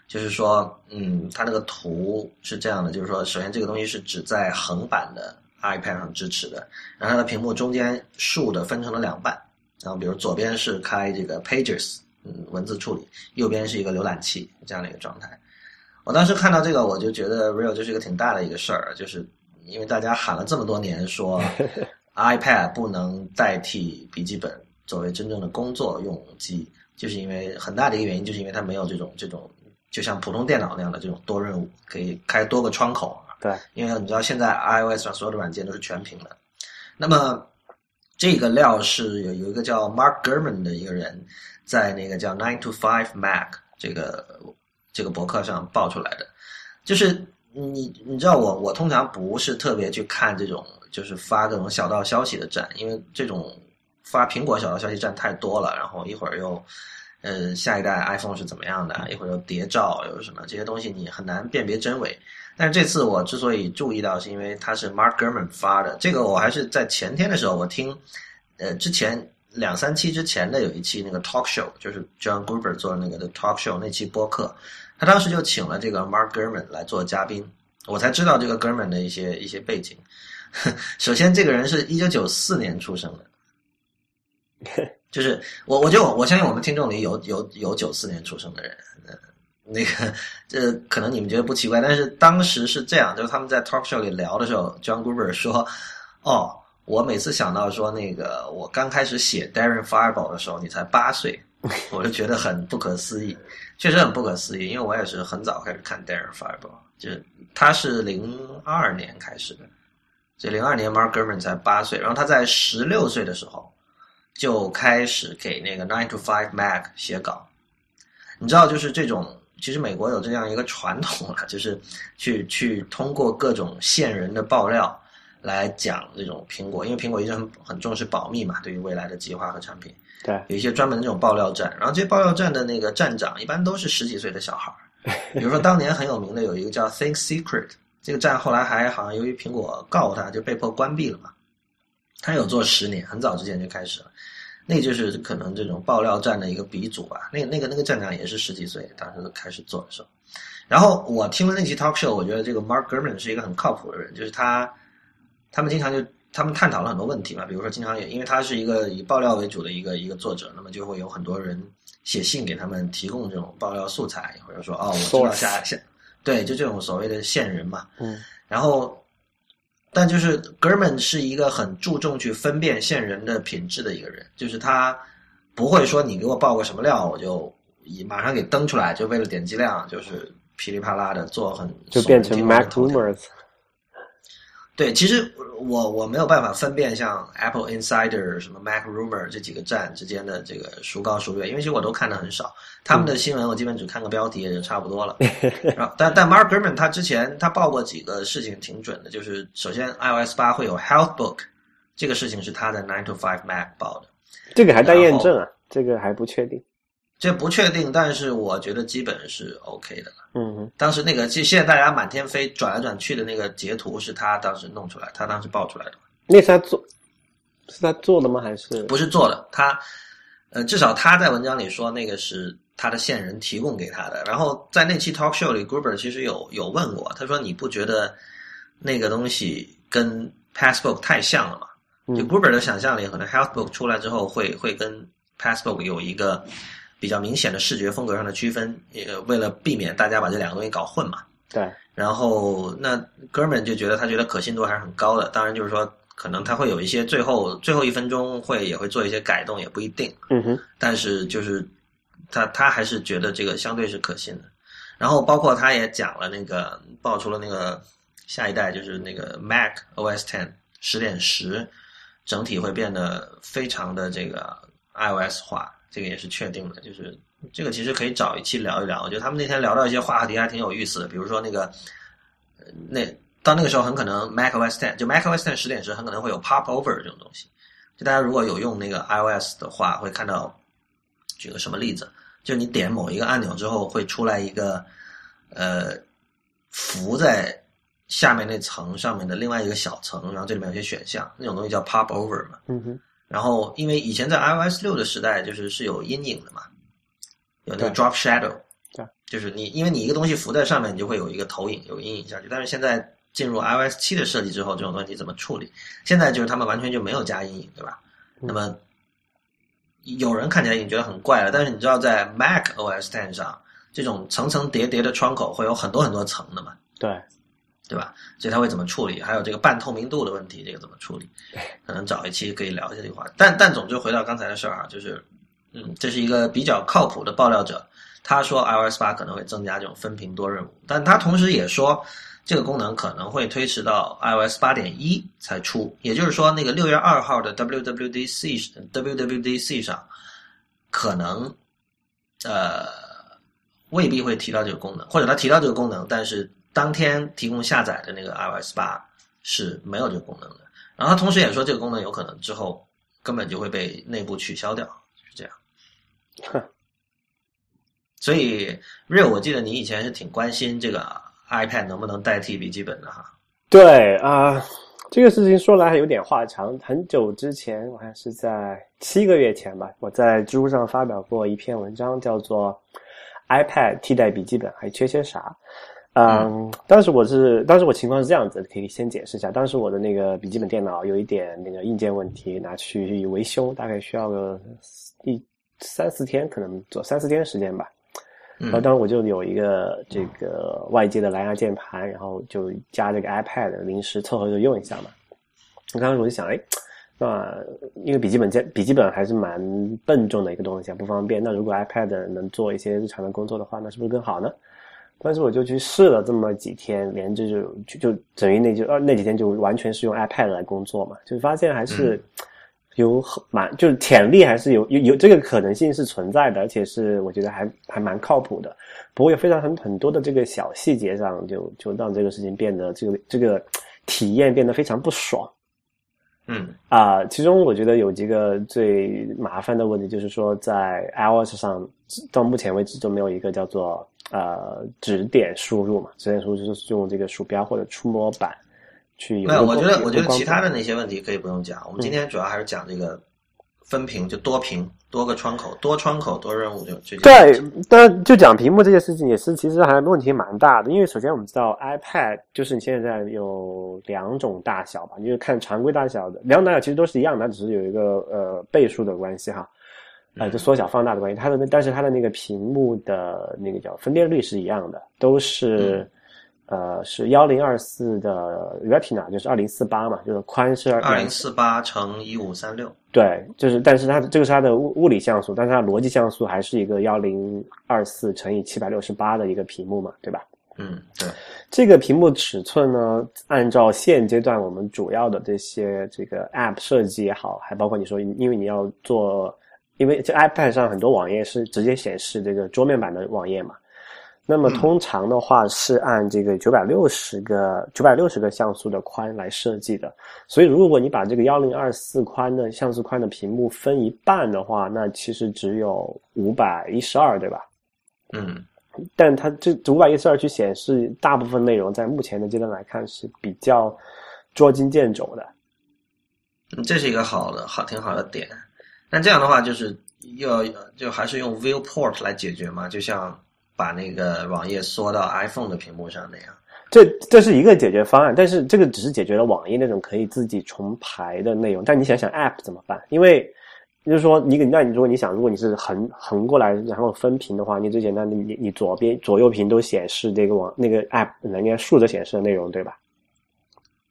A: 就是说，嗯，它那个图是这样的，就是说，首先这个东西是只在横版的 iPad 上支持的，然后它的屏幕中间竖的分成了两半，然后比如左边是开这个 Pages，嗯，文字处理，右边是一个浏览器这样的一个状态。我当时看到这个，我就觉得 Real 就是一个挺大的一个事儿，就是因为大家喊了这么多年说 [LAUGHS] iPad 不能代替笔记本作为真正的工作用机，就是因为很大的一个原因，就是因为它没有这种这种就像普通电脑那样的这种多任务，可以开多个窗口。
B: 对，
A: 因为你知道现在 iOS 上所有的软件都是全屏的。那么这个料是有有一个叫 Mark German 的一个人在那个叫 Nine to Five Mac 这个这个博客上爆出来的，就是你你知道我我通常不是特别去看这种就是发各种小道消息的站，因为这种发苹果小道消息站太多了，然后一会儿又。呃，下一代 iPhone 是怎么样的？一会儿又谍照，有什么这些东西你很难辨别真伪。但是这次我之所以注意到，是因为它是 Mark Gurman 发的。这个我还是在前天的时候，我听，呃，之前两三期之前的有一期那个 Talk Show，就是 John Gruber 做的那个的 Talk Show 那期播客，他当时就请了这个 Mark Gurman 来做嘉宾，我才知道这个 Gurman 的一些一些背景。[LAUGHS] 首先，这个人是一九九四年出生的。[LAUGHS] 就是我，我就我相信我们听众里有有有九四年出生的人，呃，那个这可能你们觉得不奇怪，但是当时是这样，就是他们在 talk show 里聊的时候，John Gruber 说：“哦，我每次想到说那个我刚开始写 Darren Fireball 的时候，你才八岁，[LAUGHS] 我就觉得很不可思议，确实很不可思议，因为我也是很早开始看 Darren Fireball，就是他是零二年开始的，所以零二年 Mark Gurman 才八岁，然后他在十六岁的时候。”就开始给那个 Nine to Five Mac 写稿，你知道，就是这种，其实美国有这样一个传统啊，就是去去通过各种线人的爆料来讲这种苹果，因为苹果一直很很重视保密嘛，对于未来的计划和产品，
B: 对，
A: 有一些专门的这种爆料站，然后这些爆料站的那个站长一般都是十几岁的小孩儿，[LAUGHS] 比如说当年很有名的有一个叫 Think Secret，这个站后来还好像由于苹果告他，就被迫关闭了嘛。他有做十年，很早之前就开始了。那就是可能这种爆料站的一个鼻祖吧。那那个那个站长也是十几岁，当时开始做的时候。然后我听了那期 talk show，我觉得这个 Mark Gurman 是一个很靠谱的人，就是他，他们经常就他们探讨了很多问题嘛，比如说经常也因为他是一个以爆料为主的一个一个作者，那么就会有很多人写信给他们提供这种爆料素材，或者说哦，我知道下下，对，就这种所谓的线人嘛。
B: 嗯。
A: 然后，但就是 German 是一个很注重去分辨线人的品质的一个人，就是他不会说你给我报个什么料，我就以马上给登出来，就为了点击量，就是。噼里啪啦的做很，
B: 就变成 Mac rumors。
A: 对，其实我我没有办法分辨像 Apple Insider 什么 Mac rumor 这几个站之间的这个孰高孰远，因为其实我都看的很少，他们的新闻我基本只看个标题也就差不多了。[LAUGHS] 然后，但但 Mark Gurman 他之前他报过几个事情挺准的，就是首先 iOS 八会有 Health Book，这个事情是他在 Nine to Five Mac 报的，
B: 这个还待验证啊，这个还不确定。
A: 这不确定，但是我觉得基本是 OK 的了。
B: 嗯，
A: 当时那个，就现在大家满天飞转来转去的那个截图，是他当时弄出来，他当时爆出来的。
B: 那是他做，是他做的吗？还是
A: 不是做的？他，呃，至少他在文章里说那个是他的线人提供给他的。然后在那期 talk show 里，Gruber 其实有有问过，他说你不觉得那个东西跟 Passbook 太像了吗？就 Gruber 的想象力，可能 Healthbook 出来之后会会跟 Passbook 有一个。比较明显的视觉风格上的区分，也为了避免大家把这两个东西搞混嘛。
B: 对。
A: 然后那哥们就觉得他觉得可信度还是很高的，当然就是说可能他会有一些最后最后一分钟会也会做一些改动，也不一定。
B: 嗯哼。
A: 但是就是他他还是觉得这个相对是可信的。然后包括他也讲了那个爆出了那个下一代就是那个 Mac OS Ten 十点十，整体会变得非常的这个 iOS 化。这个也是确定的，就是这个其实可以找一期聊一聊。我觉得他们那天聊到一些话题还挺有意思的，比如说那个，那到那个时候很可能 macOS Ten 就 macOS Ten 十点时很可能会有 Pop Over 这种东西。就大家如果有用那个 iOS 的话，会看到举个什么例子，就你点某一个按钮之后会出来一个呃浮在下面那层上面的另外一个小层，然后这里面有些选项，那种东西叫 Pop Over 嘛。
B: 嗯哼。
A: 然后，因为以前在 iOS 六的时代，就是是有阴影的嘛，有那个 drop shadow，
B: 对，
A: 就是你因为你一个东西浮在上面，你就会有一个投影，有阴影下去。但是现在进入 iOS 七的设计之后，这种东西怎么处理？现在就是他们完全就没有加阴影，对吧？那么有人看起来已经觉得很怪了，但是你知道，在 Mac OS Ten 上，这种层层叠叠的窗口会有很多很多层的嘛？
B: 对。
A: 对吧？所以他会怎么处理？还有这个半透明度的问题，这个怎么处理？可能找一期可以聊一下这个话。但但总之回到刚才的事儿啊，就是，嗯，这是一个比较靠谱的爆料者。他说 iOS 八可能会增加这种分屏多任务，但他同时也说这个功能可能会推迟到 iOS 八点一才出。也就是说，那个六月二号的 WWDC WWDC 上，可能呃未必会提到这个功能，或者他提到这个功能，但是。当天提供下载的那个 iOS 八是没有这个功能的，然后他同时也说这个功能有可能之后根本就会被内部取消掉，是这样。
B: 哼，[LAUGHS]
A: 所以 Real，我记得你以前是挺关心这个 iPad 能不能代替笔记本的哈。
B: 对啊，这个事情说来还有点话长。很久之前，我还是在七个月前吧，我在知乎上发表过一篇文章，叫做 “iPad 替代笔记本还缺些啥”。嗯，当时我是，当时我情况是这样子，可以先解释一下。当时我的那个笔记本电脑有一点那个硬件问题，拿去维修，大概需要个一三四天，可能做三四天时间吧。然后当时我就有一个这个外接的蓝牙键盘，然后就加这个 iPad，临时凑合着用一下嘛。我当时我就想，哎，那因为笔记本键笔记本还是蛮笨重的一个东西，不方便。那如果 iPad 能做一些日常的工作的话，那是不是更好呢？但是我就去试了这么几天，连着就就就等于那就呃那几天就完全是用 iPad 来工作嘛，就发现还是有很蛮就是潜力还是有有有这个可能性是存在的，而且是我觉得还还蛮靠谱的。不过有非常很很多的这个小细节上，就就让这个事情变得这个这个体验变得非常不爽。
A: 嗯
B: 啊，其中我觉得有几个最麻烦的问题，就是说在 iOS 上到目前为止都没有一个叫做呃指点输入嘛，指点输入就是用这个鼠标或者触摸板去有
A: 没有，我觉得我觉得其他的那些问题可以不用讲。我们今天主要还是讲这个分屏，就多屏、多个窗口、多窗口、多任务就这件
B: 对。，但就讲屏幕这件事情也是，其实还问题蛮大的。因为首先我们知道 iPad 就是你现在有两种大小吧，你就看常规大小的，两种大小其实都是一样的，它只是有一个呃倍数的关系哈，呃，就缩小放大的关系。它的但是它的那个屏幕的那个叫分辨率是一样的，都是。呃，是幺零二四的 Retina，就是二零四八嘛，就是宽是
A: 二零。四八乘一五三六，
B: 对，就是，但是它这个是它的物物理像素，但是它逻辑像素还是一个幺零二四乘以七百六十八的一个屏幕嘛，对吧？
A: 嗯，对，
B: 这个屏幕尺寸呢，按照现阶段我们主要的这些这个 App 设计也好，还包括你说，因为你要做，因为这 iPad 上很多网页是直接显示这个桌面版的网页嘛，那么通常的话是按这个九百六十个九百六十个像素的宽来设计的，所以如果你把这个幺零二四宽的像素宽的屏幕分一半的话，那其实只有五百一十二，对吧？
A: 嗯，
B: 但它这五百一十二去显示大部分内容，在目前的阶段来看是比较捉襟见肘的。
A: 嗯这是一个好的好挺好的点。那这样的话，就是要就还是用 Viewport 来解决嘛，就像把那个网页缩到 iPhone 的屏幕上那样。
B: 这这是一个解决方案，但是这个只是解决了网页那种可以自己重排的内容。但你想想 App 怎么办？因为就是说你那你如果你想，如果你是横横过来然后分屏的话，你最简单的你你左边左右屏都显示这个网那个 App 人家竖着显示的内容，对吧？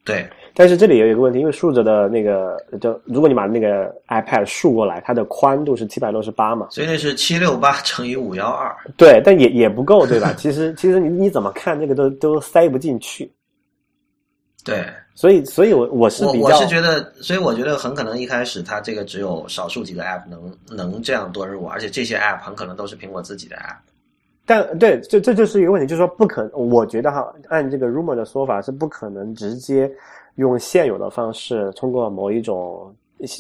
A: 对，
B: 但是这里有一个问题，因为竖着的那个，就如果你把那个 iPad 竖过来，它的宽度是七百六十八嘛，
A: 所以那是七六八乘以五幺二。
B: 对，但也也不够，对吧？[LAUGHS] 其实其实你你怎么看这个都都塞不进去，
A: 对，
B: 所以所以我我是
A: 我我
B: 比较
A: 是觉得，所以我觉得很可能一开始它这个只有少数几个 App 能能这样多任务，而且这些 App 很可能都是苹果自己的 App。
B: 但对，这这就是一个问题，就是说不可，我觉得哈，按这个 rumor 的说法是不可能直接用现有的方式，通过某一种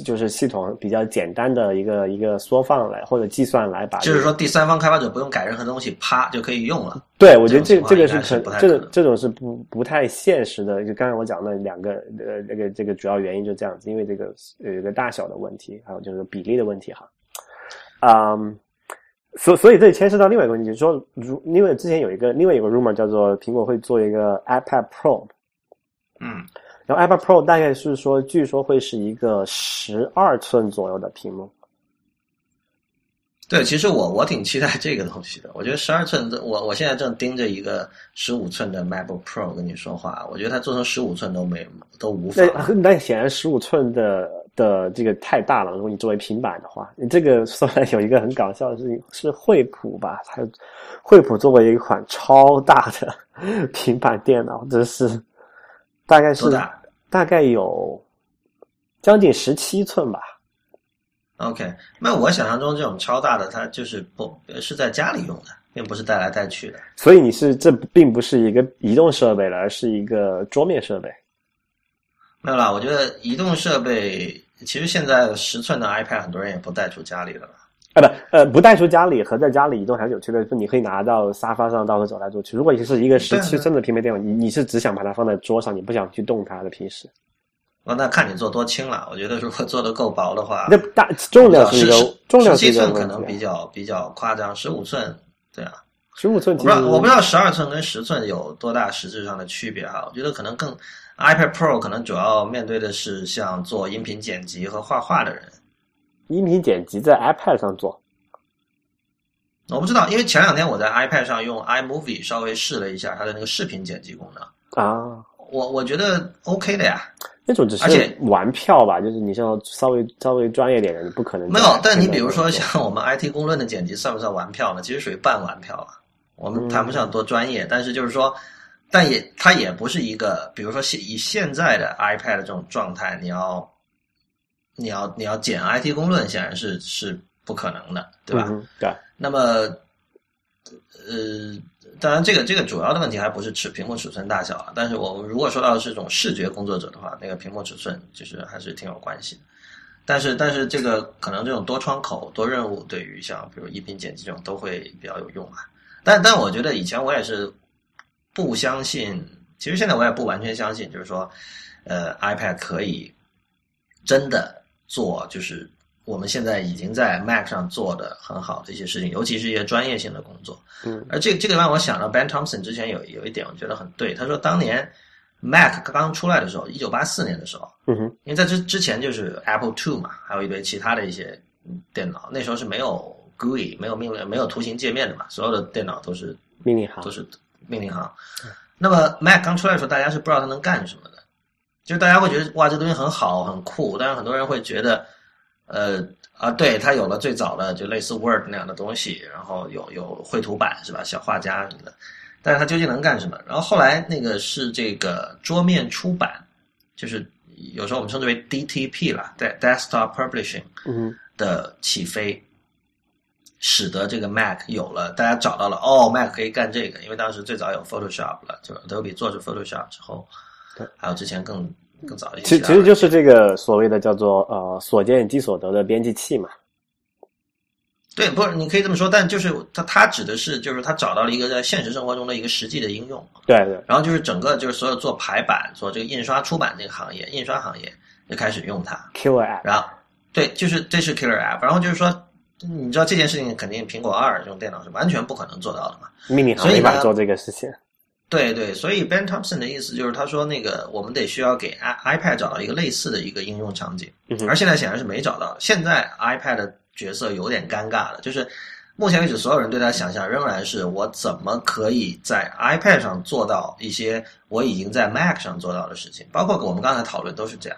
B: 就是系统比较简单的一个一个缩放来或者计算来把、
A: 就是说，第三方开发者不用改任何东西，啪就可以用了。
B: 对，我觉得这
A: 这
B: 这个是
A: 情况应该是不太
B: 这个这种是不不太现实的。就刚才我讲的两个呃这个这个主要原因就这样子，因为这个有一个大小的问题，还有就是比例的问题哈。嗯，所所以这里牵涉到另外一个问题，就是说，如因为之前有一个另外有个 rumor 叫做苹果会做一个 iPad Pro，
A: 嗯，
B: 然后 iPad Pro 大概是说，据说会是一个十二寸左右的屏幕。
A: 对，其实我我挺期待这个东西的。我觉得十二寸，我我现在正盯着一个十五寸的 MacBook Pro 跟你说话，我觉得它做成十五寸都没都无法
B: 那。那显然十五寸的的这个太大了，如果你作为平板的话，你这个 [LAUGHS] 说来有一个很搞笑的事情，是惠普吧？它惠普作为一款超大的平板电脑，这是大概是
A: 大
B: 概有将近十七寸吧。
A: OK，那我想象中这种超大的，它就是不是在家里用的，并不是带来带去的。
B: 所以你是这并不是一个移动设备了，而是一个桌面设备。
A: 没有啦，我觉得移动设备其实现在十寸的 iPad 很多人也不带出家里了吧。
B: 啊不，呃，不带出家里和在家里移动还是有区别就。你可以拿到沙发上到处走来走去。如果你是一个十七寸的平板电脑，你你是只想把它放在桌上，你不想去动它的平时。
A: 哦，那看你做多轻了。我觉得如果做的够薄的话，
B: 那大重量是一个
A: 十
B: 重量
A: 七寸可。能比较比较夸张，十五寸，对啊。
B: 十五寸
A: 我不知道我不知道十二寸跟十寸有多大实质上的区别啊。我觉得可能更 iPad Pro 可能主要面对的是像做音频剪辑和画画的人。
B: 音频剪辑在 iPad 上做，
A: 我不知道，因为前两天我在 iPad 上用 iMovie 稍微试了一下它的那个视频剪辑功能，
B: 啊，
A: 我我觉得 OK 的呀。
B: 那种只
A: 而且
B: 是玩票吧，就是你像稍微稍微专业点的，你不可能
A: 没有，但你比如说
B: 像
A: 像我们 IT 公论的剪辑算不算玩票呢？其实属于半玩票啊。我们谈不上多专业，但是就是说，但也它也不是一个，比如说现以现在的 iPad 这种状态，你要你要你要剪 IT 公论，显然是是不可能的，对吧？
B: 嗯对，
A: 那么，呃，当然，这个这个主要的问题还不是尺屏幕尺寸大小啊。但是我们如果说到是这种视觉工作者的话，那个屏幕尺寸就是还是挺有关系的。但是，但是这个可能这种多窗口、多任务，对于像比如音频剪辑这种都会比较有用啊。但但我觉得以前我也是不相信其实现在我也不完全相信，就是说，呃，iPad 可以真的做，就是我们现在已经在 Mac 上做的很好的一些事情，尤其是一些专业性的工作。
B: 嗯，
A: 而这这个让我想到 Ben Thompson 之前有有一点，我觉得很对。他说当年 Mac 刚出来的时候，一九八四年的时候，
B: 嗯哼，
A: 因为在之之前就是 Apple Two 嘛，还有一堆其他的一些电脑，那时候是没有 GUI、没有命令、没有图形界面的嘛，所有的电脑都是
B: 命令行
A: 都是命令行。那么 Mac 刚出来的时候，大家是不知道它能干什么的，就是大家会觉得哇，这东西很好很酷，但是很多人会觉得，呃啊，对，它有了最早的就类似 Word 那样的东西，然后有有绘图板是吧，小画家什么的，但是它究竟能干什么？然后后来那个是这个桌面出版，就是有时候我们称之为 DTP 了，在 Desktop Publishing
B: 嗯。
A: 的起飞，使得这个 Mac 有了，大家找到了哦，Mac 可以干这个，因为当时最早有 Photoshop 了，就 Adobe 做出 Photoshop 之后
B: 对，
A: 还有之前更更早一些
B: 其
A: 其
B: 实就是这个所谓的叫做呃所见即所得的编辑器嘛。
A: 对，不是你可以这么说，但就是它它指的是就是它找到了一个在现实生活中的一个实际的应用，
B: 对对，
A: 然后就是整个就是所有做排版、做这个印刷出版这个行业，印刷行业就开始用它
B: ，Killer App，
A: 然后对，就是这是 killer app，然后就是说，你知道这件事情肯定苹果二这种电脑是完全不可能做到的嘛。
B: 命令行
A: 所以呢
B: 没法做这个事情。
A: 对对，所以 Ben Thompson 的意思就是，他说那个我们得需要给 i iPad 找到一个类似的一个应用场景，
B: 嗯
A: 而现在显然是没找到。现在 iPad 的角色有点尴尬了，就是目前为止，所有人对它想象仍然是我怎么可以在 iPad 上做到一些我已经在 Mac 上做到的事情，包括我们刚才讨论都是这样。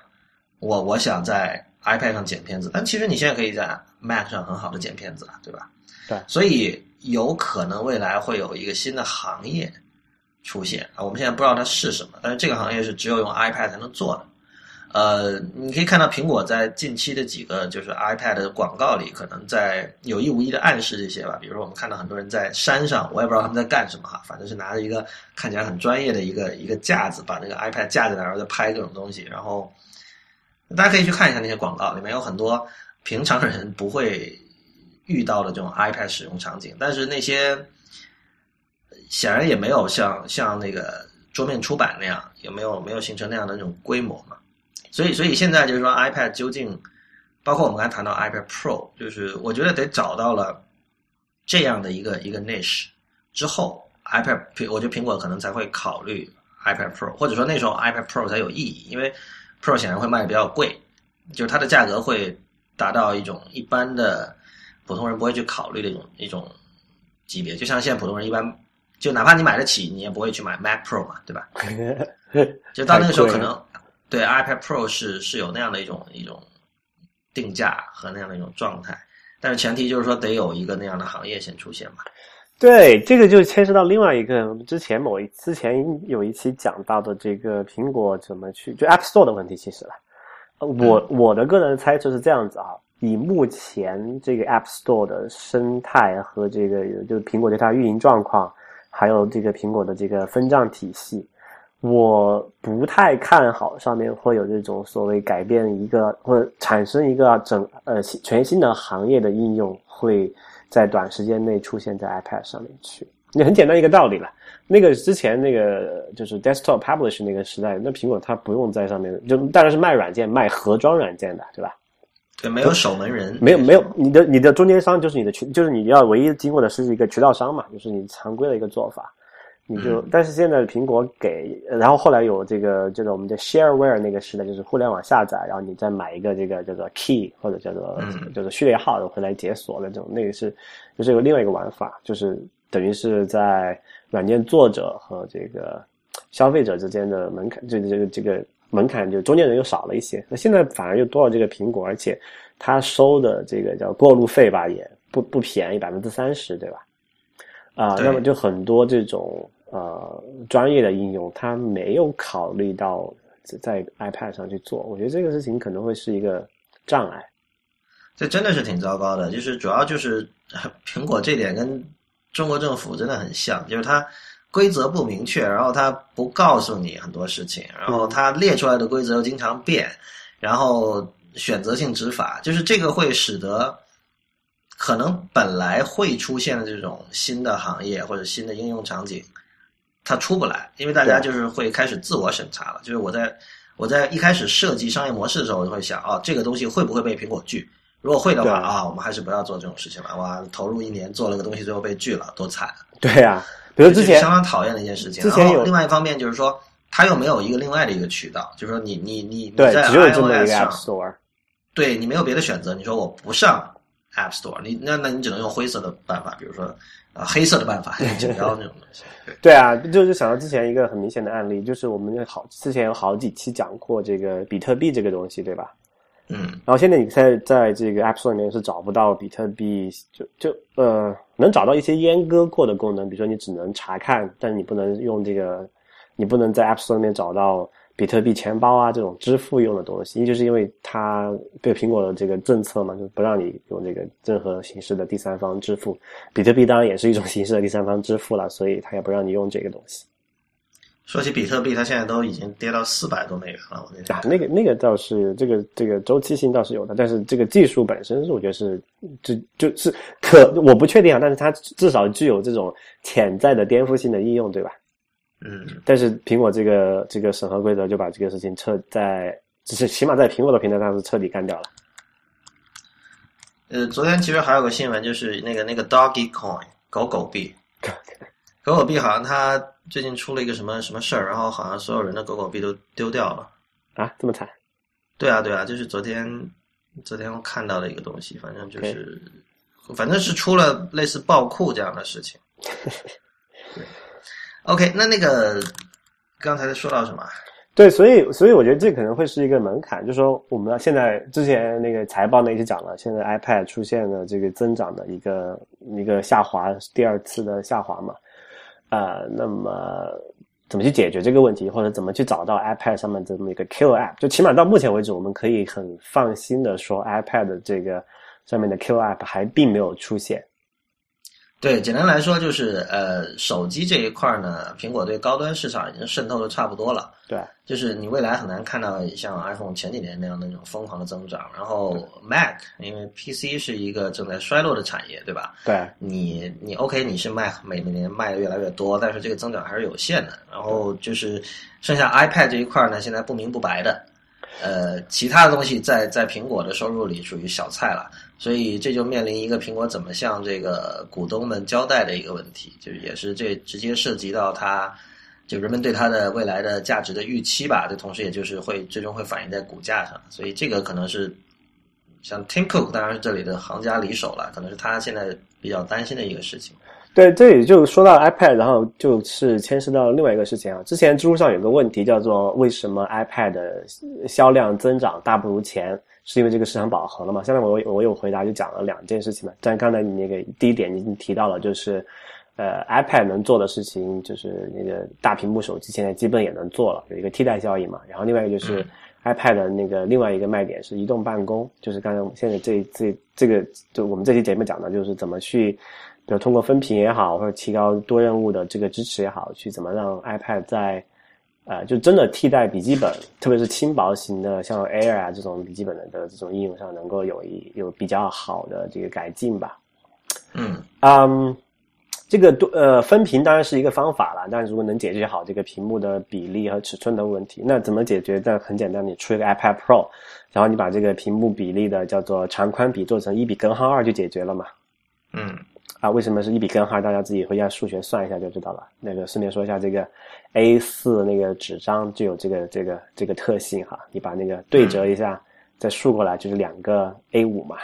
A: 我我想在 iPad 上剪片子，但其实你现在可以在 Mac 上很好的剪片子了，对吧？
B: 对
A: 所以有可能未来会有一个新的行业出现啊，我们现在不知道它是什么，但是这个行业是只有用 iPad 才能做的。呃，你可以看到苹果在近期的几个就是 iPad 的广告里，可能在有意无意的暗示这些吧。比如说，我们看到很多人在山上，我也不知道他们在干什么哈，反正是拿着一个看起来很专业的一个一个架子，把那个 iPad 架在那儿，然后在拍各种东西。然后大家可以去看一下那些广告，里面有很多平常人不会遇到的这种 iPad 使用场景，但是那些显然也没有像像那个桌面出版那样，也没有没有形成那样的那种规模嘛。所以，所以现在就是说，iPad 究竟，包括我们刚才谈到 iPad Pro，就是我觉得得找到了这样的一个一个 niche 之后，iPad，我觉得苹果可能才会考虑 iPad Pro，或者说那时候 iPad Pro 才有意义，因为 Pro 显然会卖的比较贵，就是它的价格会达到一种一般的普通人不会去考虑的一种一种级别，就像现在普通人一般，就哪怕你买得起，你也不会去买 Mac Pro 嘛，对吧？[LAUGHS] 就到那个时候，可能对 iPad Pro 是是有那样的一种一种定价和那样的一种状态，但是前提就是说得有一个那样的行业先出现嘛。
B: 对，这个就牵涉到另外一个，我们之前某一之前有一期讲到的这个苹果怎么去就 App Store 的问题，其实了。呃我我的个人猜测是这样子啊，以目前这个 App Store 的生态和这个就是苹果对它运营状况，还有这个苹果的这个分账体系，我不太看好上面会有这种所谓改变一个或者产生一个整呃全新的行业的应用会在短时间内出现在 iPad 上面去。你很简单一个道理了。那个之前那个就是 desktop publish 那个时代，那苹果它不用在上面，就当然是卖软件、卖盒装软件的，对吧？
A: 对，没有守门人，
B: 没有没有，你的你的中间商就是你的渠，就是你要唯一经过的是一个渠道商嘛，就是你常规的一个做法。你就，但是现在苹果给，然后后来有这个这个我们的 shareware 那个时代，就是互联网下载，然后你再买一个这个叫做 key 或者叫做
A: 嗯
B: 叫做序列号回来解锁的这种，那个是就是有另外一个玩法，就是等于是在软件作者和这个消费者之间的门槛，这这个这个门槛就中间人又少了一些。那现在反而又多了这个苹果，而且它收的这个叫过路费吧，也不不便宜，百分之三十，对吧？啊、
A: 对
B: 那么就很多这种呃专业的应用，它没有考虑到在 iPad 上去做，我觉得这个事情可能会是一个障碍。
A: 这真的是挺糟糕的。就是主要就是苹果这点跟中国政府真的很像，就是它规则不明确，然后它不告诉你很多事情，然后它列出来的规则又经常变，然后选择性执法，就是这个会使得可能本来会出现的这种新的行业或者新的应用场景，它出不来，因为大家就是会开始自我审查了。就是我在我在一开始设计商业模式的时候，我就会想啊，这个东西会不会被苹果拒？如果会的话啊，我们还是不要做这种事情了。哇，投入一年做了个东西，最后被拒了，多惨！
B: 对呀，比如之前
A: 相当讨厌的一件事情。
B: 之前有
A: 另外一方面就是说，它又没有一个另外的一个渠道，就是说你你你
B: 你，
A: 在 iOS 上
B: ，Store。
A: 对你没有别的选择。你说我不上 App Store，你那那你只能用灰色的办法，比如说啊黑色的办法，剪标那种东西。对 [LAUGHS]
B: 对啊，就是想到之前一个很明显的案例，就是我们好之前有好几期讲过这个比特币这个东西，对吧？
A: 嗯，
B: 然后现在你在在这个 App Store 里面是找不到比特币，就就呃能找到一些阉割过的功能，比如说你只能查看，但是你不能用这个，你不能在 App Store 里面找到比特币钱包啊这种支付用的东西，就是因为它对苹果的这个政策嘛，就不让你用这个任何形式的第三方支付。比特币当然也是一种 [LAUGHS] 形式的第三方支付了，所以它也不让你用这个东西。
A: 说起比特币，它现在都已经跌到四百多美元了，我跟你
B: 啊，那个那个倒是这个这个周期性倒是有的，但是这个技术本身是我觉得是就就是可我不确定啊，但是它至少具有这种潜在的颠覆性的应用，对吧？
A: 嗯，
B: 但是苹果这个这个审核规则就把这个事情彻在，只是起码在苹果的平台上是彻底干掉了。
A: 呃，昨天其实还有个新闻，就是那个那个 Doggy Coin 狗狗币，[LAUGHS] 狗狗币好像它最近出了一个什么什么事儿，然后好像所有人的狗狗币都丢掉了。
B: 啊，这么惨？
A: 对啊，对啊，就是昨天昨天我看到的一个东西，反正就是反正是出了类似爆库这样的事情。[LAUGHS]，OK，那那个刚才说到什么？
B: 对，所以所以我觉得这可能会是一个门槛，就是说我们现在之前那个财报那一期讲了，现在 iPad 出现了这个增长的一个一个下滑，第二次的下滑嘛，呃，那么怎么去解决这个问题，或者怎么去找到 iPad 上面这么一个 Kill App？就起码到目前为止，我们可以很放心的说，iPad 这个上面的 Kill App 还并没有出现。
A: 对，简单来说就是，呃，手机这一块呢，苹果对高端市场已经渗透的差不多了。
B: 对，
A: 就是你未来很难看到像 iPhone 前几年那样的那种疯狂的增长。然后 Mac，因为 PC 是一个正在衰落的产业，对吧？
B: 对，
A: 你你 OK，你是卖每每年卖的越来越多，但是这个增长还是有限的。然后就是剩下 iPad 这一块呢，现在不明不白的，呃，其他的东西在在苹果的收入里属于小菜了。所以这就面临一个苹果怎么向这个股东们交代的一个问题，就是也是这直接涉及到它，就人们对它的未来的价值的预期吧。这同时也就是会最终会反映在股价上，所以这个可能是像 Tim Cook 当然是这里的行家里手了，可能是他现在比较担心的一个事情。
B: 对，这里就说到 iPad，然后就是牵涉到另外一个事情啊。之前知乎上有个问题叫做为什么 iPad 的销量增长大不如前，是因为这个市场饱和了嘛？下面我我有回答，就讲了两件事情嘛。但刚才你那个第一点已经提到了，就是呃 iPad 能做的事情，就是那个大屏幕手机现在基本也能做了，有一个替代效应嘛。然后另外一个就是。iPad 的那个另外一个卖点是移动办公，就是刚才我们现在这这这个就我们这期节目讲的就是怎么去，比如通过分屏也好，或者提高多任务的这个支持也好，去怎么让 iPad 在呃就真的替代笔记本，特别是轻薄型的像 Air 啊这种笔记本的的这种应用上，能够有一有比较好的这个改进吧。
A: 嗯
B: 嗯，这个多呃分屏当然是一个方法了，但是如果能解决好这个屏幕的比例和尺寸的问题，那怎么解决？那很简单，你出一个 iPad Pro，然后你把这个屏幕比例的叫做长宽比做成一比根号二就解决了嘛。
A: 嗯
B: 啊，为什么是一笔根号？大家自己回家数学算一下就知道了。那个顺便说一下，这个 A 四那个纸张就有这个这个这个特性哈，你把那个对折一下，再竖过来就是两个 A 五嘛。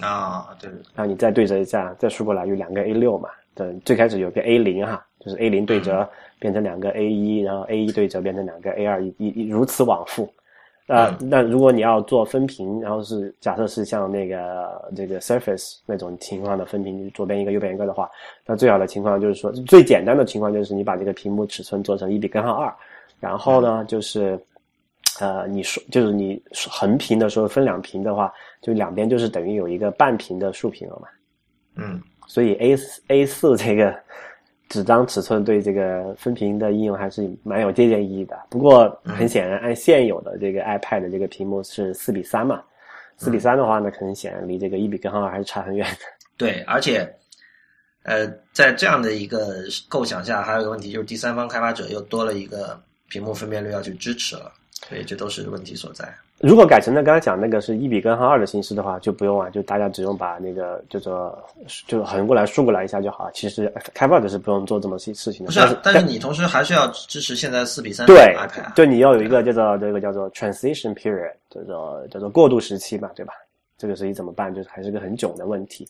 A: 啊，对对对，
B: 然后你再对折一下，再竖过来有两个 A 六嘛。对，最开始有个 A 零哈，就是 A 零对折变成两个 A 一，然后 A 一对折变成两个 A 二，一一如此往复。呃，那如果你要做分屏，然后是假设是像那个这个 Surface 那种情况的分屏，左边一个右边一个的话，那最好的情况就是说，最简单的情况就是你把这个屏幕尺寸做成一比根号二，然后呢就是。呃，你说就是你横屏的时候分两屏的话，就两边就是等于有一个半屏的竖屏了嘛。
A: 嗯
B: 所以 A 4 A 四这个纸张尺寸对这个分屏的应用还是蛮有借鉴意义的。不过很显然，按现有的这个 iPad 的这个屏幕是四比三嘛，四比三的话呢，可能显然离这个一比根号二还是差很远的。[LAUGHS]
A: 对，而且呃，在这样的一个构想下，还有一个问题就是第三方开发者又多了一个屏幕分辨率要去支持了，所以这都是问题所在。
B: 如果改成那刚才讲那个是一比根号二的形式的话，就不用啊，就大家只用把那个叫做就横过来竖过来一下就好。其实开发者是不用做这么事事情的。
A: 不是、啊，但是你同时还是要支持现在四比三
B: 对
A: iPad，
B: 对，你要有一个叫做这个叫做 transition period，叫做叫做过渡时期嘛，对吧？这个事情怎么办？就是还是个很囧的问题。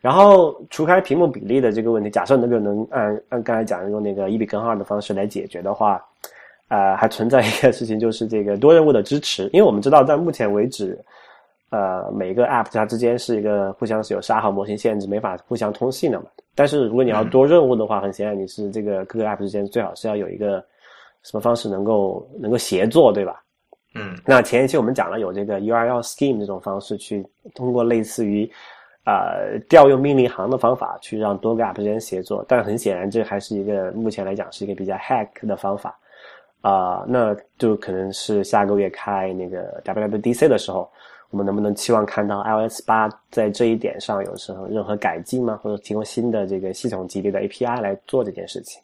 B: 然后除开屏幕比例的这个问题，假设那个能按按刚才讲用那个一比根号二的方式来解决的话。呃，还存在一个事情，就是这个多任务的支持。因为我们知道，在目前为止，呃，每个 App 它之间是一个互相是有沙盒模型限制，没法互相通信的嘛。但是如果你要多任务的话，很显然你是这个各个 App 之间最好是要有一个什么方式能够能够协作，对吧？
A: 嗯。
B: 那前一期我们讲了有这个 URL Scheme 这种方式，去通过类似于呃调用命令行的方法，去让多个 App 之间协作。但很显然，这还是一个目前来讲是一个比较 hack 的方法。啊，那就可能是下个月开那个 WWDC 的时候，我们能不能期望看到 iOS 八在这一点上有什么任何改进吗？或者提供新的这个系统级别的 API 来做这件事情？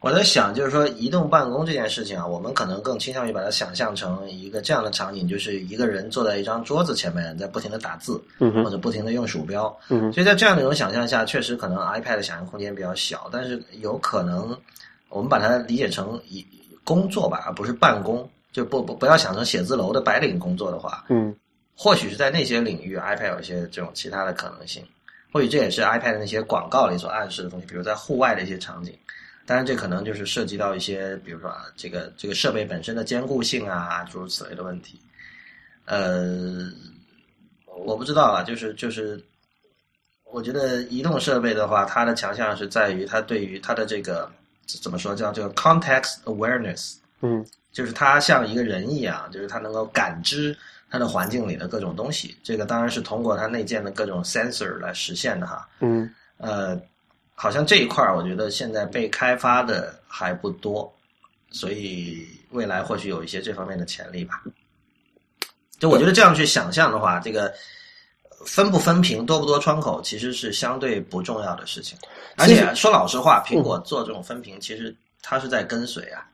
A: 我在想，就是说移动办公这件事情啊，我们可能更倾向于把它想象成一个这样的场景，就是一个人坐在一张桌子前面，在不停的打字，或者不停的用鼠标。
B: 嗯，
A: 所以在这样的一种想象下，确实可能 iPad 的想象空间比较小，但是有可能。我们把它理解成一工作吧，而不是办公，就不不不要想成写字楼的白领工作的话，
B: 嗯，
A: 或许是在那些领域，iPad 有一些这种其他的可能性，或许这也是 iPad 那些广告里所暗示的东西，比如在户外的一些场景。当然，这可能就是涉及到一些，比如说啊，这个这个设备本身的坚固性啊，诸如此类的问题。呃，我不知道啊，就是就是，我觉得移动设备的话，它的强项是在于它对于它的这个。怎么说叫这个 context awareness？
B: 嗯，
A: 就是它像一个人一样，就是它能够感知它的环境里的各种东西。这个当然是通过它内建的各种 sensor 来实现的哈。
B: 嗯，
A: 呃，好像这一块儿我觉得现在被开发的还不多，所以未来或许有一些这方面的潜力吧。就我觉得这样去想象的话，这个。分不分屏，多不多窗口，其实是相对不重要的事情。而且说老实话，苹果做这种分屏，其实它是在跟随啊。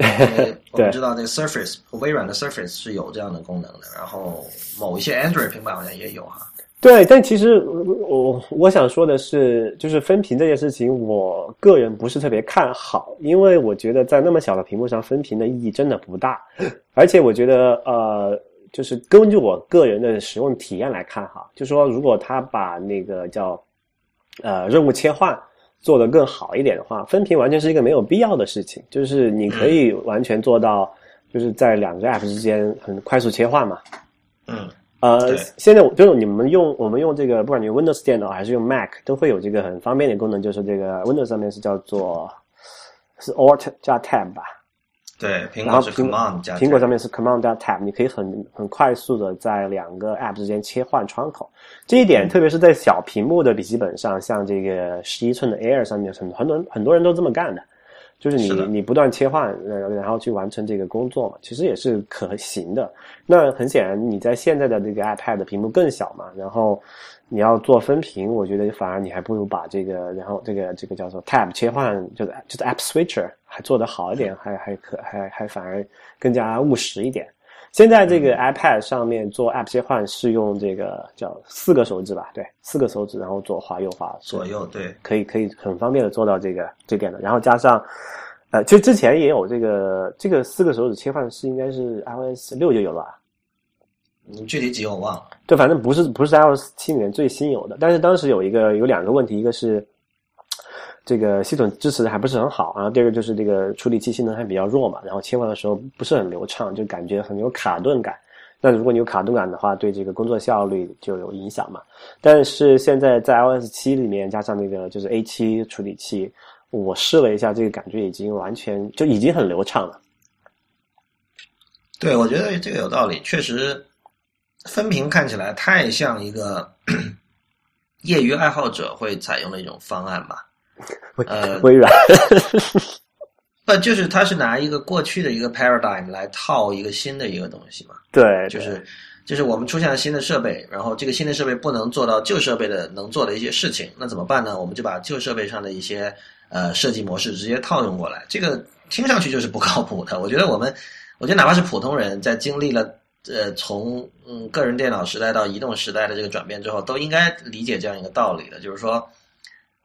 A: [LAUGHS] 我们知道这个 Surface，微软的 Surface 是有这样的功能的，然后某一些 Android 平板好像也有哈。
B: 对，但其实我我想说的是，就是分屏这件事情，我个人不是特别看好，因为我觉得在那么小的屏幕上分屏的意义真的不大，[LAUGHS] 而且我觉得呃。就是根据我个人的使用体验来看哈，就说如果他把那个叫呃任务切换做得更好一点的话，分屏完全是一个没有必要的事情。就是你可以完全做到，就是在两个 app 之间很快速切换嘛。
A: 嗯。
B: 呃，现在就是你们用我们用这个，不管你 Windows 电脑还是用 Mac，都会有这个很方便的功能，就是这个 Windows 上面是叫做是 Alt 加 Tab 吧。
A: 对，苹果是 Command 加
B: 苹果上面是 Command 加 Tab，你可以很很快速的在两个 App 之间切换窗口。这一点，特别是在小屏幕的笔记本上，像这个十一寸的 Air 上面，很很多很多人都这么干的，就是你你不断切换，然后去完成这个工作嘛，其实也是可行的。那很显然，你在现在的这个 iPad 屏幕更小嘛，然后。你要做分屏，我觉得反而你还不如把这个，然后这个这个叫做 Tab 切换，就是就是 App Switcher 还做得好一点，还还可还还反而更加务实一点。现在这个 iPad 上面做 App 切换是用这个叫四个手指吧？对，四个手指，然后左滑右滑，
A: 左右对，
B: 可以可以很方便的做到这个这点的。然后加上，呃，其实之前也有这个这个四个手指切换是应该是 iOS 六就有了。
A: 你具体几我忘了，
B: 对，反正不是不是 iOS 七里面最新有的，但是当时有一个有两个问题，一个是这个系统支持的还不是很好，然后第二个就是这个处理器性能还比较弱嘛，然后切换的时候不是很流畅，就感觉很有卡顿感。那如果你有卡顿感的话，对这个工作效率就有影响嘛。但是现在在 iOS 七里面加上那个就是 A 七处理器，我试了一下，这个感觉已经完全就已经很流畅了。
A: 对，我觉得这个有道理，确实。分屏看起来太像一个 [CLEARS THROAT] 业余爱好者会采用的一种方案吧？[LAUGHS] 呃，[LAUGHS]
B: 微软，[LAUGHS]
A: 不就是他是拿一个过去的一个 paradigm 来套一个新的一个东西嘛？
B: 对，
A: 就是就是我们出现了新的设备，然后这个新的设备不能做到旧设备的能做的一些事情，那怎么办呢？我们就把旧设备上的一些呃设计模式直接套用过来，这个听上去就是不靠谱的。我觉得我们，我觉得哪怕是普通人在经历了呃从嗯个人电脑时代到移动时代的这个转变之后，都应该理解这样一个道理的，就是说，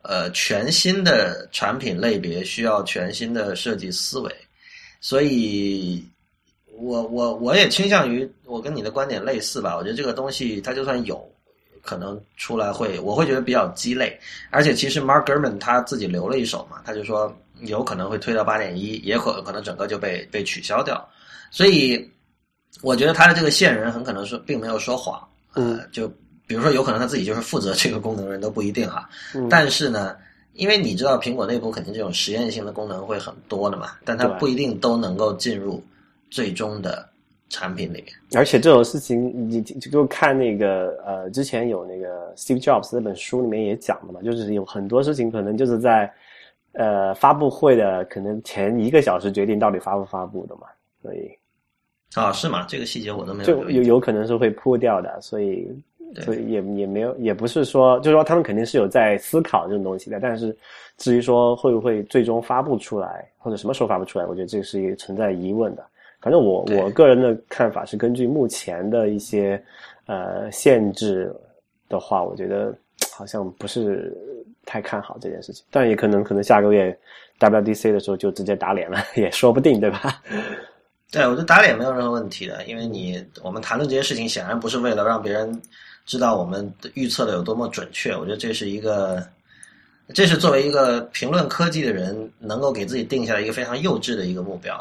A: 呃，全新的产品类别需要全新的设计思维，所以。我我我也倾向于我跟你的观点类似吧，我觉得这个东西它就算有可能出来会，我会觉得比较鸡肋。而且其实 Mark Gurman 他自己留了一手嘛，他就说有可能会推到八点一，也可可能整个就被被取消掉。所以我觉得他的这个线人很可能说并没有说谎，
B: 嗯，
A: 就比如说有可能他自己就是负责这个功能的人都不一定哈。
B: 嗯
A: 但是呢，因为你知道苹果内部肯定这种实验性的功能会很多的嘛，但它不一定都能够进入最终的产品里面。
B: 而且这种事情，你就就看那个呃，之前有那个 Steve Jobs 那本书里面也讲的嘛，就是有很多事情可能就是在呃发布会的可能前一个小时决定到底发不发布的嘛，所以
A: 啊，是吗？这个细节我都没有
B: 就有有可能是会扑掉的，所以所以也也没有，也不是说，就是说他们肯定是有在思考这种东西的，但是至于说会不会最终发布出来，或者什么时候发布出来，我觉得这是一个存在疑问的。反正我我个人的看法是，根据目前的一些呃限制的话，我觉得好像不是太看好这件事情。但也可能可能下个月 WDC 的时候就直接打脸了，[LAUGHS] 也说不定，对吧？
A: 对，我觉得打脸没有任何问题的，因为你我们谈论这些事情，显然不是为了让别人知道我们预测的有多么准确。我觉得这是一个，这是作为一个评论科技的人能够给自己定下一个非常幼稚的一个目标。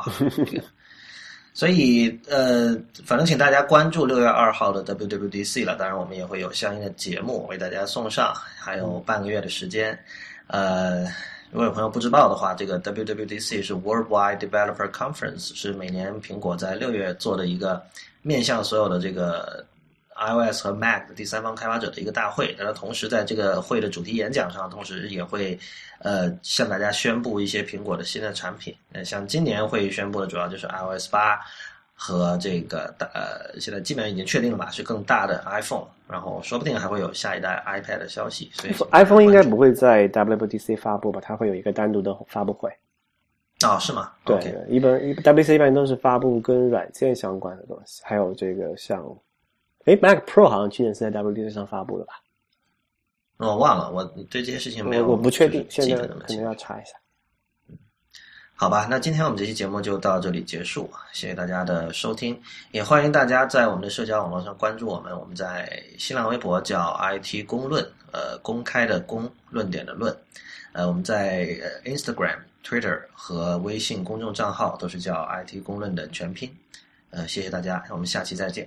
A: [LAUGHS] 所以，呃，反正请大家关注六月二号的 WWDC 了。当然，我们也会有相应的节目为大家送上，还有半个月的时间。呃，如果有朋友不知道的话，这个 WWDC 是 Worldwide Developer Conference，是每年苹果在六月做的一个面向所有的这个 iOS 和 Mac 的第三方开发者的一个大会。然后同时在这个会的主题演讲上，同时也会呃向大家宣布一些苹果的新的产品。呃，像今年会宣布的主要就是 iOS 八。和这个大呃，现在基本上已经确定了吧，是更大的 iPhone，然后说不定还会有下一代 iPad 的消息。所以
B: iPhone 应该不会在 WWDC 发布吧？它会有一个单独的发布会。
A: 哦，是吗？
B: 对一般一 WC 一般都是发布跟软件相关的东西，还有这个像，哎 Mac Pro 好像去年是在 WDC 上发布的吧？
A: 我忘了，我对这些事情没有，
B: 我我不确定，现在可能要查一下。
A: 好吧，那今天我们这期节目就到这里结束，谢谢大家的收听，也欢迎大家在我们的社交网络上关注我们，我们在新浪微博叫 IT 公论，呃，公开的公，论点的论，呃，我们在 Instagram、Twitter 和微信公众账号都是叫 IT 公论的全拼，呃，谢谢大家，我们下期再见。